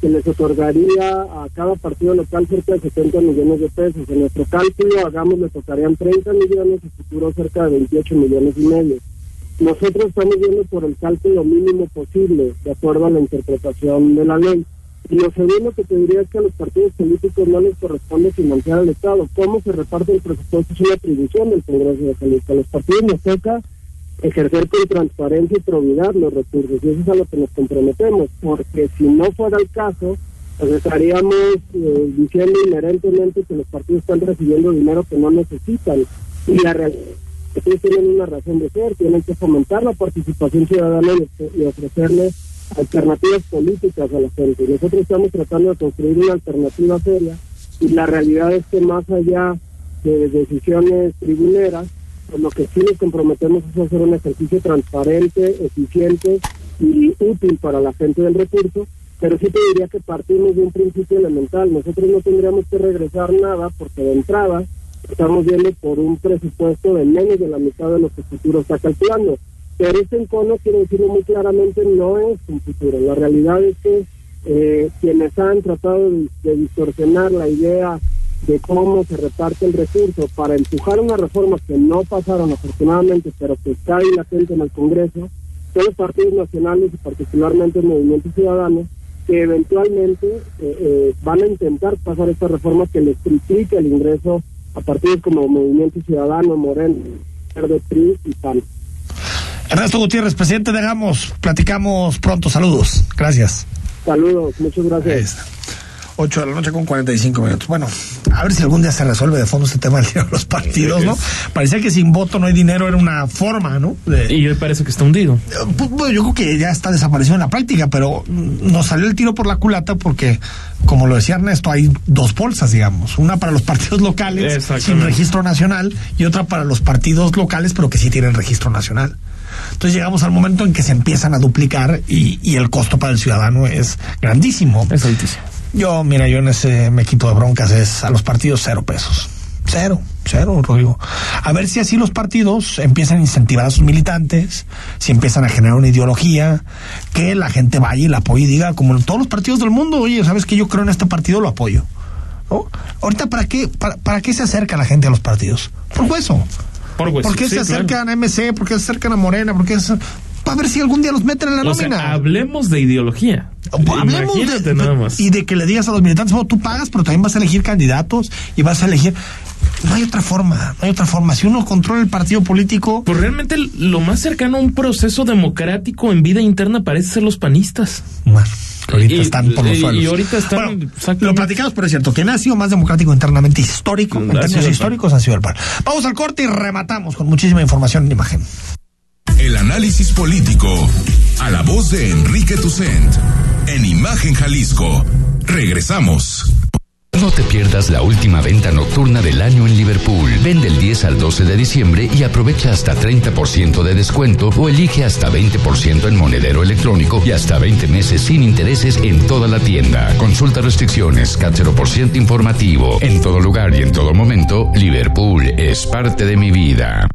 que les otorgaría a cada partido local cerca de 70 millones de pesos. En nuestro cálculo, hagamos, le tocarían 30 millones y futuro cerca de 28 millones y medio. Nosotros estamos viendo por el cálculo mínimo posible, de acuerdo a la interpretación de la ley. Y lo segundo que te diría es que a los partidos políticos no les corresponde financiar al Estado. ¿Cómo se reparte el presupuesto? Es una atribución del Congreso de Jalisco. A los partidos nos toca ejercer con transparencia y probidad los recursos. Y eso es a lo que nos comprometemos, porque si no fuera el caso, pues estaríamos eh, diciendo inherentemente que los partidos están recibiendo dinero que no necesitan. Y la realidad que tienen una razón de ser, tienen que fomentar la participación ciudadana y, ofrecerle alternativas políticas a la gente. Nosotros estamos tratando de construir una alternativa seria y la realidad es que más allá de decisiones tribuneras, pues lo que sí nos comprometemos es hacer un ejercicio transparente, eficiente y útil para la gente del recurso, pero sí te diría que partimos de un principio elemental. Nosotros no tendríamos que regresar nada porque de entrada estamos viendo por un presupuesto de menos de la mitad de lo que el futuro está calculando. Pero este encono, quiero decirlo muy claramente, no es un futuro. La realidad es que eh, quienes han tratado de, distorsionar la idea de cómo se reparte el recurso para empujar una reforma que no pasaron afortunadamente, pero que está latente en el Congreso, son los partidos nacionales y particularmente el Movimiento Ciudadano, que eventualmente eh, eh, van a intentar pasar esta reforma que les triplique el ingreso a partidos como Movimiento Ciudadano, Moreno, Verde, PRI y PAN. Ernesto Gutiérrez, presidente de Gamos, platicamos pronto, saludos, gracias. Saludos, muchas gracias. 8 de la noche con 45 minutos. Bueno, a ver si algún día se resuelve de fondo este tema del dinero de los partidos, ¿no? Parecía que sin voto no hay dinero, era una forma, ¿no? De, y hoy parece que está hundido. Pues, bueno, yo creo que ya está desaparecido en la práctica, pero nos salió el tiro por la culata porque, como lo decía Ernesto, hay dos bolsas, digamos. Una para los partidos locales sin registro nacional y otra para los partidos locales, pero que sí tienen registro nacional. Entonces llegamos al momento en que se empiezan a duplicar y, y el costo para el ciudadano es grandísimo. Es altísimo. Yo, mira, yo en ese me quito de broncas es a los partidos cero pesos. Cero, cero, Rodrigo. A ver si así los partidos empiezan a incentivar a sus militantes, si empiezan a generar una ideología, que la gente vaya y la apoye y diga, como en todos los partidos del mundo, oye, ¿sabes que yo creo en este partido? Lo apoyo. ¿No? Ahorita, ¿para qué, para, ¿para qué se acerca la gente a los partidos? Por hueso. Por, hueso. ¿Por qué sí, se acercan claro. a MC? ¿Por qué se acercan a Morena? ¿Por qué se... Para ver si algún día los meten en la O sea, nómina. hablemos de ideología. Hablemos Imagínate de, nada más. y de que le digas a los militantes, bueno, tú pagas, pero también vas a elegir candidatos y vas a elegir. No hay otra forma, no hay otra forma. Si uno controla el partido político. Pues realmente lo más cercano a un proceso democrático en vida interna parece ser los panistas. Bueno, ahorita Y- están por los suelos. y ahorita están- Bueno, lo platicamos, pero es cierto. Quien ha sido más democrático internamente histórico, en términos históricos, ha sido el PAN. Vamos al corte y rematamos con muchísima información en imagen. El análisis político a la voz de Enrique Tucent en Imagen Jalisco. Regresamos. No te pierdas la última venta nocturna del año en Liverpool. Vende el 10 al 12 de diciembre y aprovecha hasta 30% de descuento o elige hasta 20% en monedero electrónico y hasta 20 meses sin intereses en toda la tienda. Consulta restricciones, CAT 0% informativo. En todo lugar y en todo momento, Liverpool es parte de mi vida.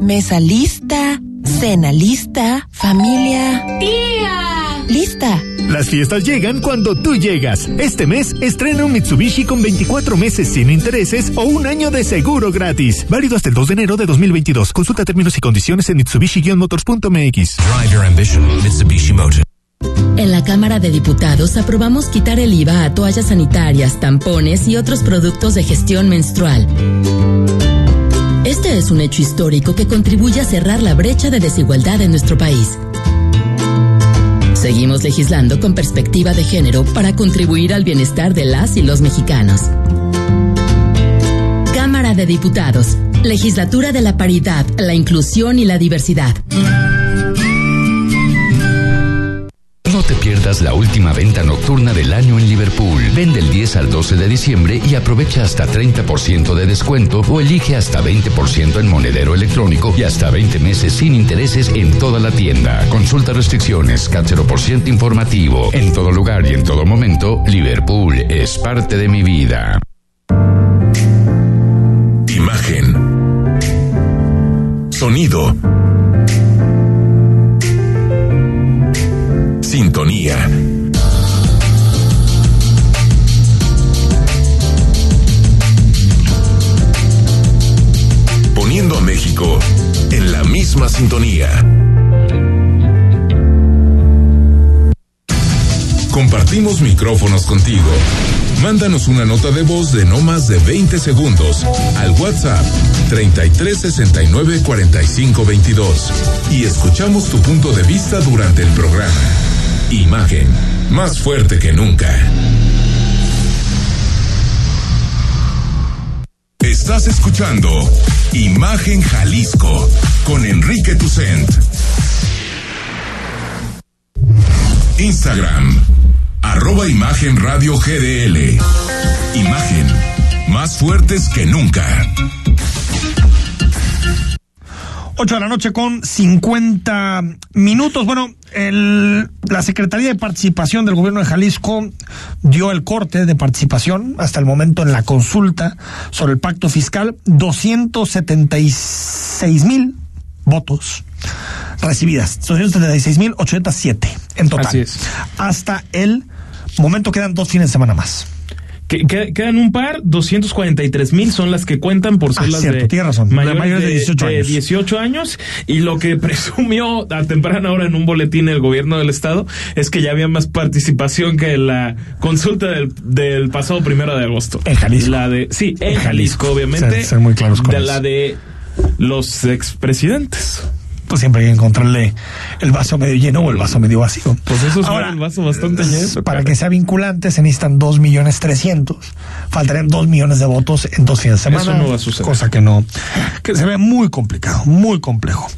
Mesa lista, cena lista, familia. ¡Tía! Lista. Las fiestas llegan cuando tú llegas. Este mes estrena un Mitsubishi con 24 meses sin intereses o un año de seguro gratis. Válido hasta el 2 de enero de 2022. Consulta términos y condiciones en mitsubishi-motors.mx. Drive your ambition, Mitsubishi Motors. En la Cámara de Diputados aprobamos quitar el IVA a toallas sanitarias, tampones y otros productos de gestión menstrual. Este es un hecho histórico que contribuye a cerrar la brecha de desigualdad en nuestro país. Seguimos legislando con perspectiva de género para contribuir al bienestar de las y los mexicanos. Cámara de Diputados, Legislatura de la Paridad, la Inclusión y la Diversidad. Te pierdas la última venta nocturna del año en Liverpool. Vende el 10 al 12 de diciembre y aprovecha hasta 30% de descuento o elige hasta 20% en monedero electrónico y hasta 20 meses sin intereses en toda la tienda. Consulta restricciones, CAT 0% informativo. En todo lugar y en todo momento, Liverpool es parte de mi vida. Imagen. Sonido. Sintonía. Poniendo a México en la misma sintonía. compartimos micrófonos contigo. Mándanos una nota de voz de no más de 20 segundos al WhatsApp 33 69 45 22 y escuchamos tu punto de vista durante el programa. Imagen, más fuerte que nunca. Estás escuchando Imagen Jalisco con Enrique Tucent. Instagram, arroba Imagen Radio GDL. Imagen, más fuertes que nunca. 8 de la noche con 50 minutos. Bueno, el, la Secretaría de Participación del Gobierno de Jalisco dio el corte de participación hasta el momento en la consulta sobre el pacto fiscal. 276 mil votos recibidas. 276 mil 807 en total. Así es. Hasta el momento quedan dos fines de semana más. Que, que- quedan un par, 243 mil son las que cuentan por ser Ah, las cierto, de, razón, de mayores, mayores de 18 años. 18 años. Y lo que presumió a temprana hora en un boletín el gobierno del estado es que ya había más participación que la consulta del, del pasado primero de agosto. En Jalisco. La de, sí, en, En Jalisco, Jalisco. obviamente. Ser- ser muy claros con de eso. la de los expresidentes. Pues siempre hay que encontrarle el vaso medio lleno o el vaso medio vacío. Pues eso es Ahora, el vaso bastante lleno. Para que sea vinculante se necesitan dos millones trescientos. Faltarían dos millones de votos en dos fines de semana. Eso no va a suceder. Cosa que no, que se ve muy complicado, muy complejo.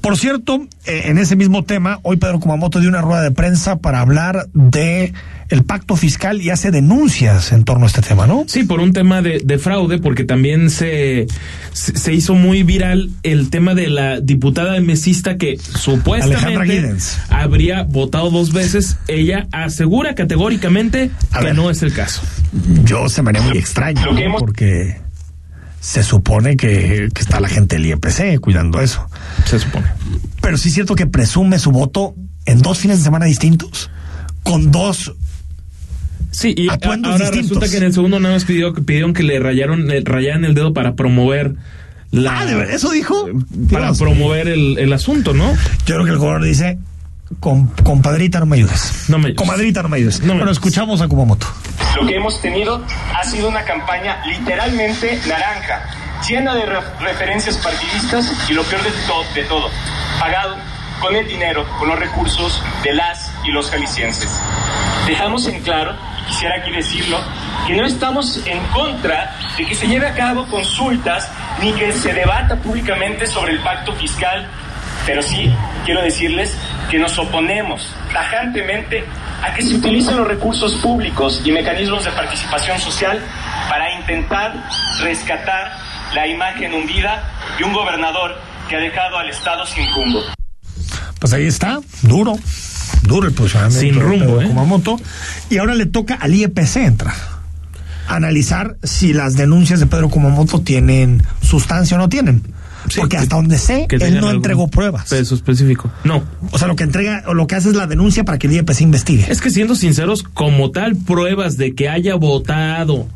Por cierto, eh, en ese mismo tema, hoy Pedro Kumamoto dio una rueda de prensa para hablar de el pacto fiscal y hace denuncias en torno a este tema, ¿no? Sí, por un tema de, de fraude, porque también se, se hizo muy viral el tema de la diputada mesista que supuestamente habría votado dos veces. Ella asegura categóricamente A que ver. no es el caso. Yo se me haría muy extraño, ¿no? porque se supone que, que está la gente del IEPC cuidando eso. Se supone. Pero sí es cierto que presume su voto en dos fines de semana distintos, con dos Sí, y Atuendos ahora distintos. resulta que en el segundo nada más pidió, pidieron que le rayaron, le rayaran el dedo para promover la... Ah, ¿de verdad? ¿Eso dijo? Para Dios. promover el, el asunto, ¿no? Yo creo que el gobernador dice, "Com- compadrita, no me ayudes. No me ayudes. Comadrita, no me ayudes. No me Pero ayudes. escuchamos a Kumamoto. Lo que hemos tenido ha sido una campaña literalmente naranja, llena de re- referencias partidistas y lo peor de, to- de todo, pagado con el dinero, con los recursos de las y los jaliscienses. Dejamos en claro, quisiera aquí decirlo, que no estamos en contra de que se lleve a cabo consultas ni que se debata públicamente sobre el pacto fiscal pero sí quiero decirles que nos oponemos tajantemente a que se utilicen los recursos públicos y mecanismos de participación social para intentar rescatar la imagen hundida de un gobernador que ha dejado al Estado sin rumbo. Pues ahí está, duro, duro el posicionamiento Sin rumbo, ¿eh? Kumamoto. Y ahora le toca al IEPC entrar. Analizar si las denuncias de Pedro Kumamoto tienen sustancia o no tienen. Sí, Porque que- hasta donde sé, que él no entregó pruebas. Peso específico. No. O sea, lo que entrega, o lo que hace es la denuncia para que el IEPC investigue. Es que siendo sinceros, como tal, pruebas de que haya votado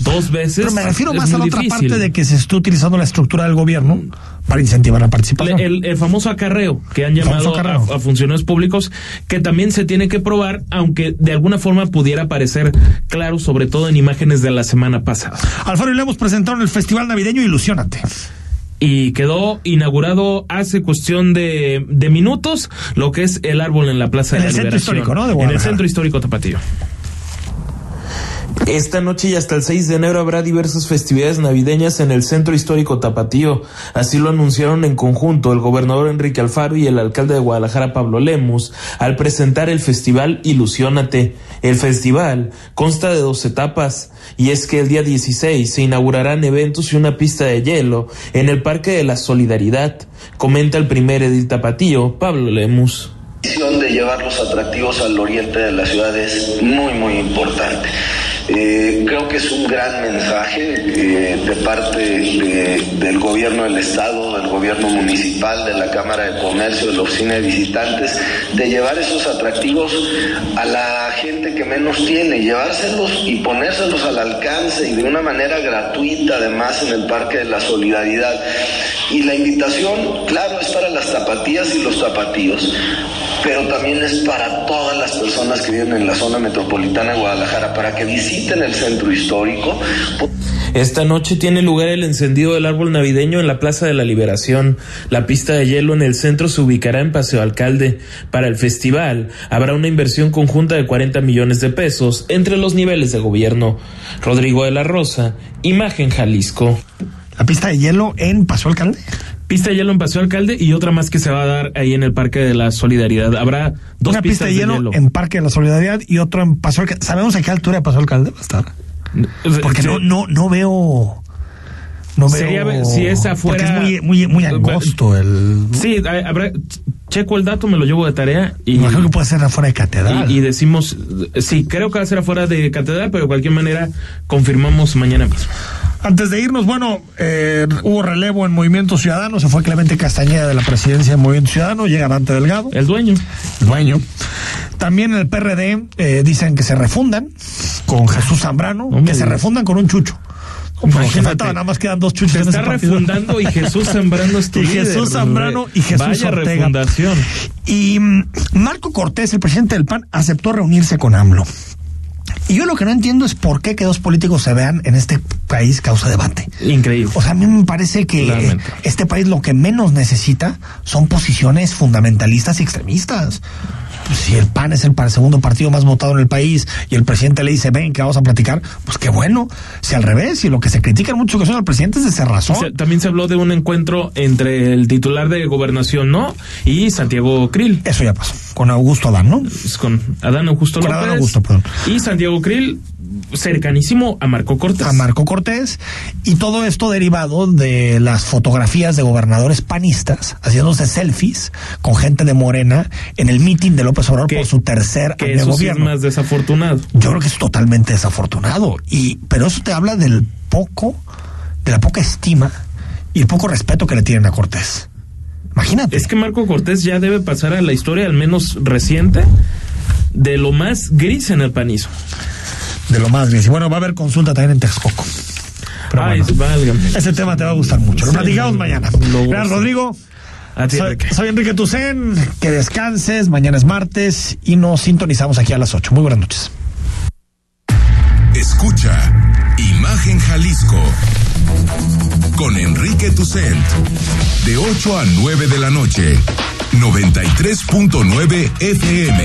dos veces. Pero me refiero más a la otra difícil. parte de que se está utilizando la estructura del gobierno para incentivar la participación. El, el famoso acarreo que han llamado a, a funcionarios públicos, que también se tiene que probar, aunque de alguna forma pudiera parecer claro, sobre todo en imágenes de la semana pasada. Alfaro y Lemos presentaron el Festival Navideño Ilusionate. Y quedó inaugurado hace cuestión de, de minutos lo que es el árbol en la Plaza En de la el centro histórico, ¿no? De en el centro histórico Tapatío. Esta noche y hasta el 6 de enero habrá diversas festividades navideñas en el Centro Histórico Tapatío. Así lo anunciaron en conjunto el gobernador Enrique Alfaro y el alcalde de Guadalajara Pablo Lemus al presentar el festival Ilusiónate. El festival consta de dos etapas y es que el día 16 se inaugurarán eventos y una pista de hielo en el Parque de la Solidaridad, comenta el primer edil Tapatío, Pablo Lemus. misión de llevar los atractivos al oriente de la ciudad es muy, muy importante. Eh, creo que es un gran mensaje eh, de parte de- del gobierno del Estado, del gobierno municipal, de la Cámara de Comercio, de la Oficina de Visitantes, de llevar esos atractivos a la gente que menos tiene, llevárselos y ponérselos al alcance y de una manera gratuita además en el Parque de la Solidaridad. Y la invitación, claro, es para las zapatillas y los zapatillos pero también es para todas las personas que viven en la zona metropolitana de Guadalajara, para que visiten el centro histórico. Esta noche tiene lugar el encendido del árbol navideño en la Plaza de la Liberación. La pista de hielo en el centro se ubicará en Paseo Alcalde. Para el festival habrá una inversión conjunta de 40 millones de pesos entre los niveles de gobierno. Rodrigo de la Rosa, Imagen Jalisco. La pista de hielo en Paseo Alcalde. Pista de hielo en Paseo Alcalde y otra más que se va a dar ahí en el Parque de la Solidaridad. Habrá dos Una pista pistas de hielo, en Parque de la Solidaridad y otro en Paseo Alcalde. ¿Sabemos a qué altura de Paseo Alcalde va a estar? Porque no, no, no veo. No veo. Sería- si es afuera- Porque es muy, muy, muy angosto el. Sí, ha- habrá. Checo el dato, me lo llevo de tarea y. Imagino que puede ser afuera de catedral. Y, y decimos, sí, creo que va a ser afuera de catedral, pero de cualquier manera confirmamos mañana mismo. Antes de irnos, bueno, eh, hubo relevo en Movimiento Ciudadano, se fue Clemente Castañeda de la presidencia de Movimiento Ciudadano, llega Dante Delgado. El dueño. El dueño. También en el PRD eh, dicen que se refundan con Jesús Zambrano, que se refundan con un chucho. Como que Imagínate. faltaba, nada más quedan dos chuchos Se está partido. refundando y Jesús Zambrano es tu Y líder, Jesús Zambrano y Jesús Vaya Ortega. refundación. Y mm, Marco Cortés, el presidente del PAN, aceptó reunirse con AMLO. Y yo lo que no entiendo es por qué que dos políticos se vean en este país causa debate. Increíble. O sea, a mí me parece que este país lo que menos necesita son posiciones fundamentalistas y extremistas. Si el PAN es el segundo partido más votado en el país y el presidente le dice, ven, que vamos a platicar, pues qué bueno. Si al revés, si lo que se critica en muchas ocasiones al presidente es de cerrazón. Se- también se habló de un encuentro entre el titular de gobernación, ¿no? Y Santiago Krill. Eso ya pasó. Con Augusto Adán, ¿no? Con Adán Augusto Con López. Adán Augusto, perdón. Y Santiago Krill, cercanísimo a Marco Cortés. a Marco Cortés y todo esto derivado de las fotografías de gobernadores panistas haciéndose selfies con gente de Morena en el mitin de López Obrador por su tercer que año de eso sí es gobierno. más desafortunado. Yo creo que es totalmente desafortunado y pero eso te habla del poco de la poca estima y el poco respeto que le tienen a Cortés. Imagínate. Es que Marco Cortés ya debe pasar a la historia, al menos reciente, de lo más gris en el panismo. De lo más gris. Y bueno, va a haber consulta también en Texcoco. Pero Ay, bueno, válgame. ese tema te va a gustar mucho. Lo Sí, platicamos mañana. lo Gracias. Rodrigo. A ti, Soy, Enrique. soy Enrique Tucen, que descanses, mañana es martes y nos sintonizamos aquí a las 8. Muy buenas noches. Escucha Imagen Jalisco con Enrique Tucent de 8 a 9 de la noche 93.9 FM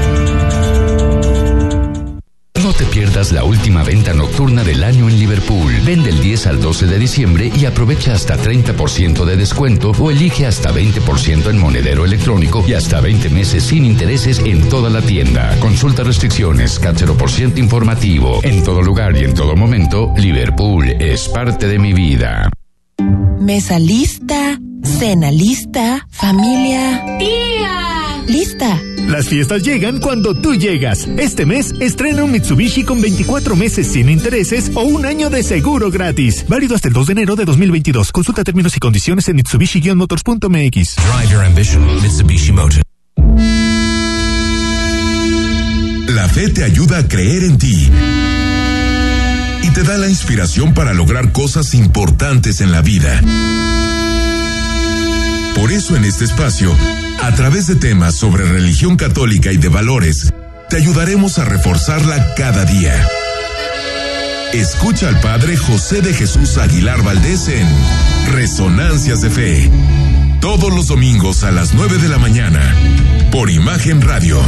No te pierdas la última venta nocturna del año en Liverpool. Ven del 10 al 12 de diciembre y aprovecha hasta 30% de descuento o elige hasta 20% en monedero electrónico y hasta 20 meses sin intereses en toda la tienda. Consulta restricciones, por ciento informativo. En todo lugar y en todo momento, Liverpool es parte de mi vida. Mesa lista, cena lista, familia. ¡Tía! Lista. Las fiestas llegan cuando tú llegas. Este mes estrena un Mitsubishi con 24 meses sin intereses o un año de seguro gratis. Válido hasta el 2 de enero de 2022. Consulta términos y condiciones en mitsubishi-motors.mx. Drive your ambition, Mitsubishi Motors. La fe te ayuda a creer en ti y te da la inspiración para lograr cosas importantes en la vida. Por eso en este espacio, a través de temas sobre religión católica y de valores, te ayudaremos a reforzarla cada día. Escucha al Padre José de Jesús Aguilar Valdés en Resonancias de Fe, todos los domingos a las 9 de la mañana, por Imagen Radio.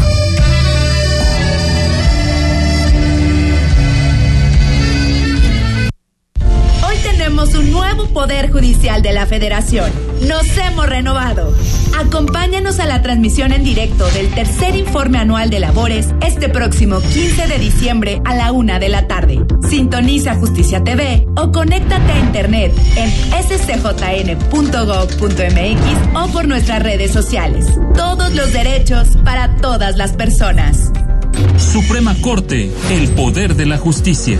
Tenemos un nuevo Poder Judicial de la Federación. Nos hemos renovado. Acompáñanos a la transmisión en directo del tercer informe anual de labores este próximo 15 de diciembre a la una de la tarde. Sintoniza Justicia TV o conéctate a internet en scjn.gov.mx o por nuestras redes sociales. Todos los derechos para todas las personas. Suprema Corte, el poder de la justicia.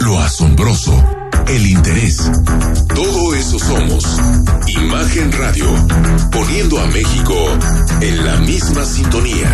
lo asombroso, el interés. Todo eso somos. Imagen Radio, poniendo a México en la misma sintonía.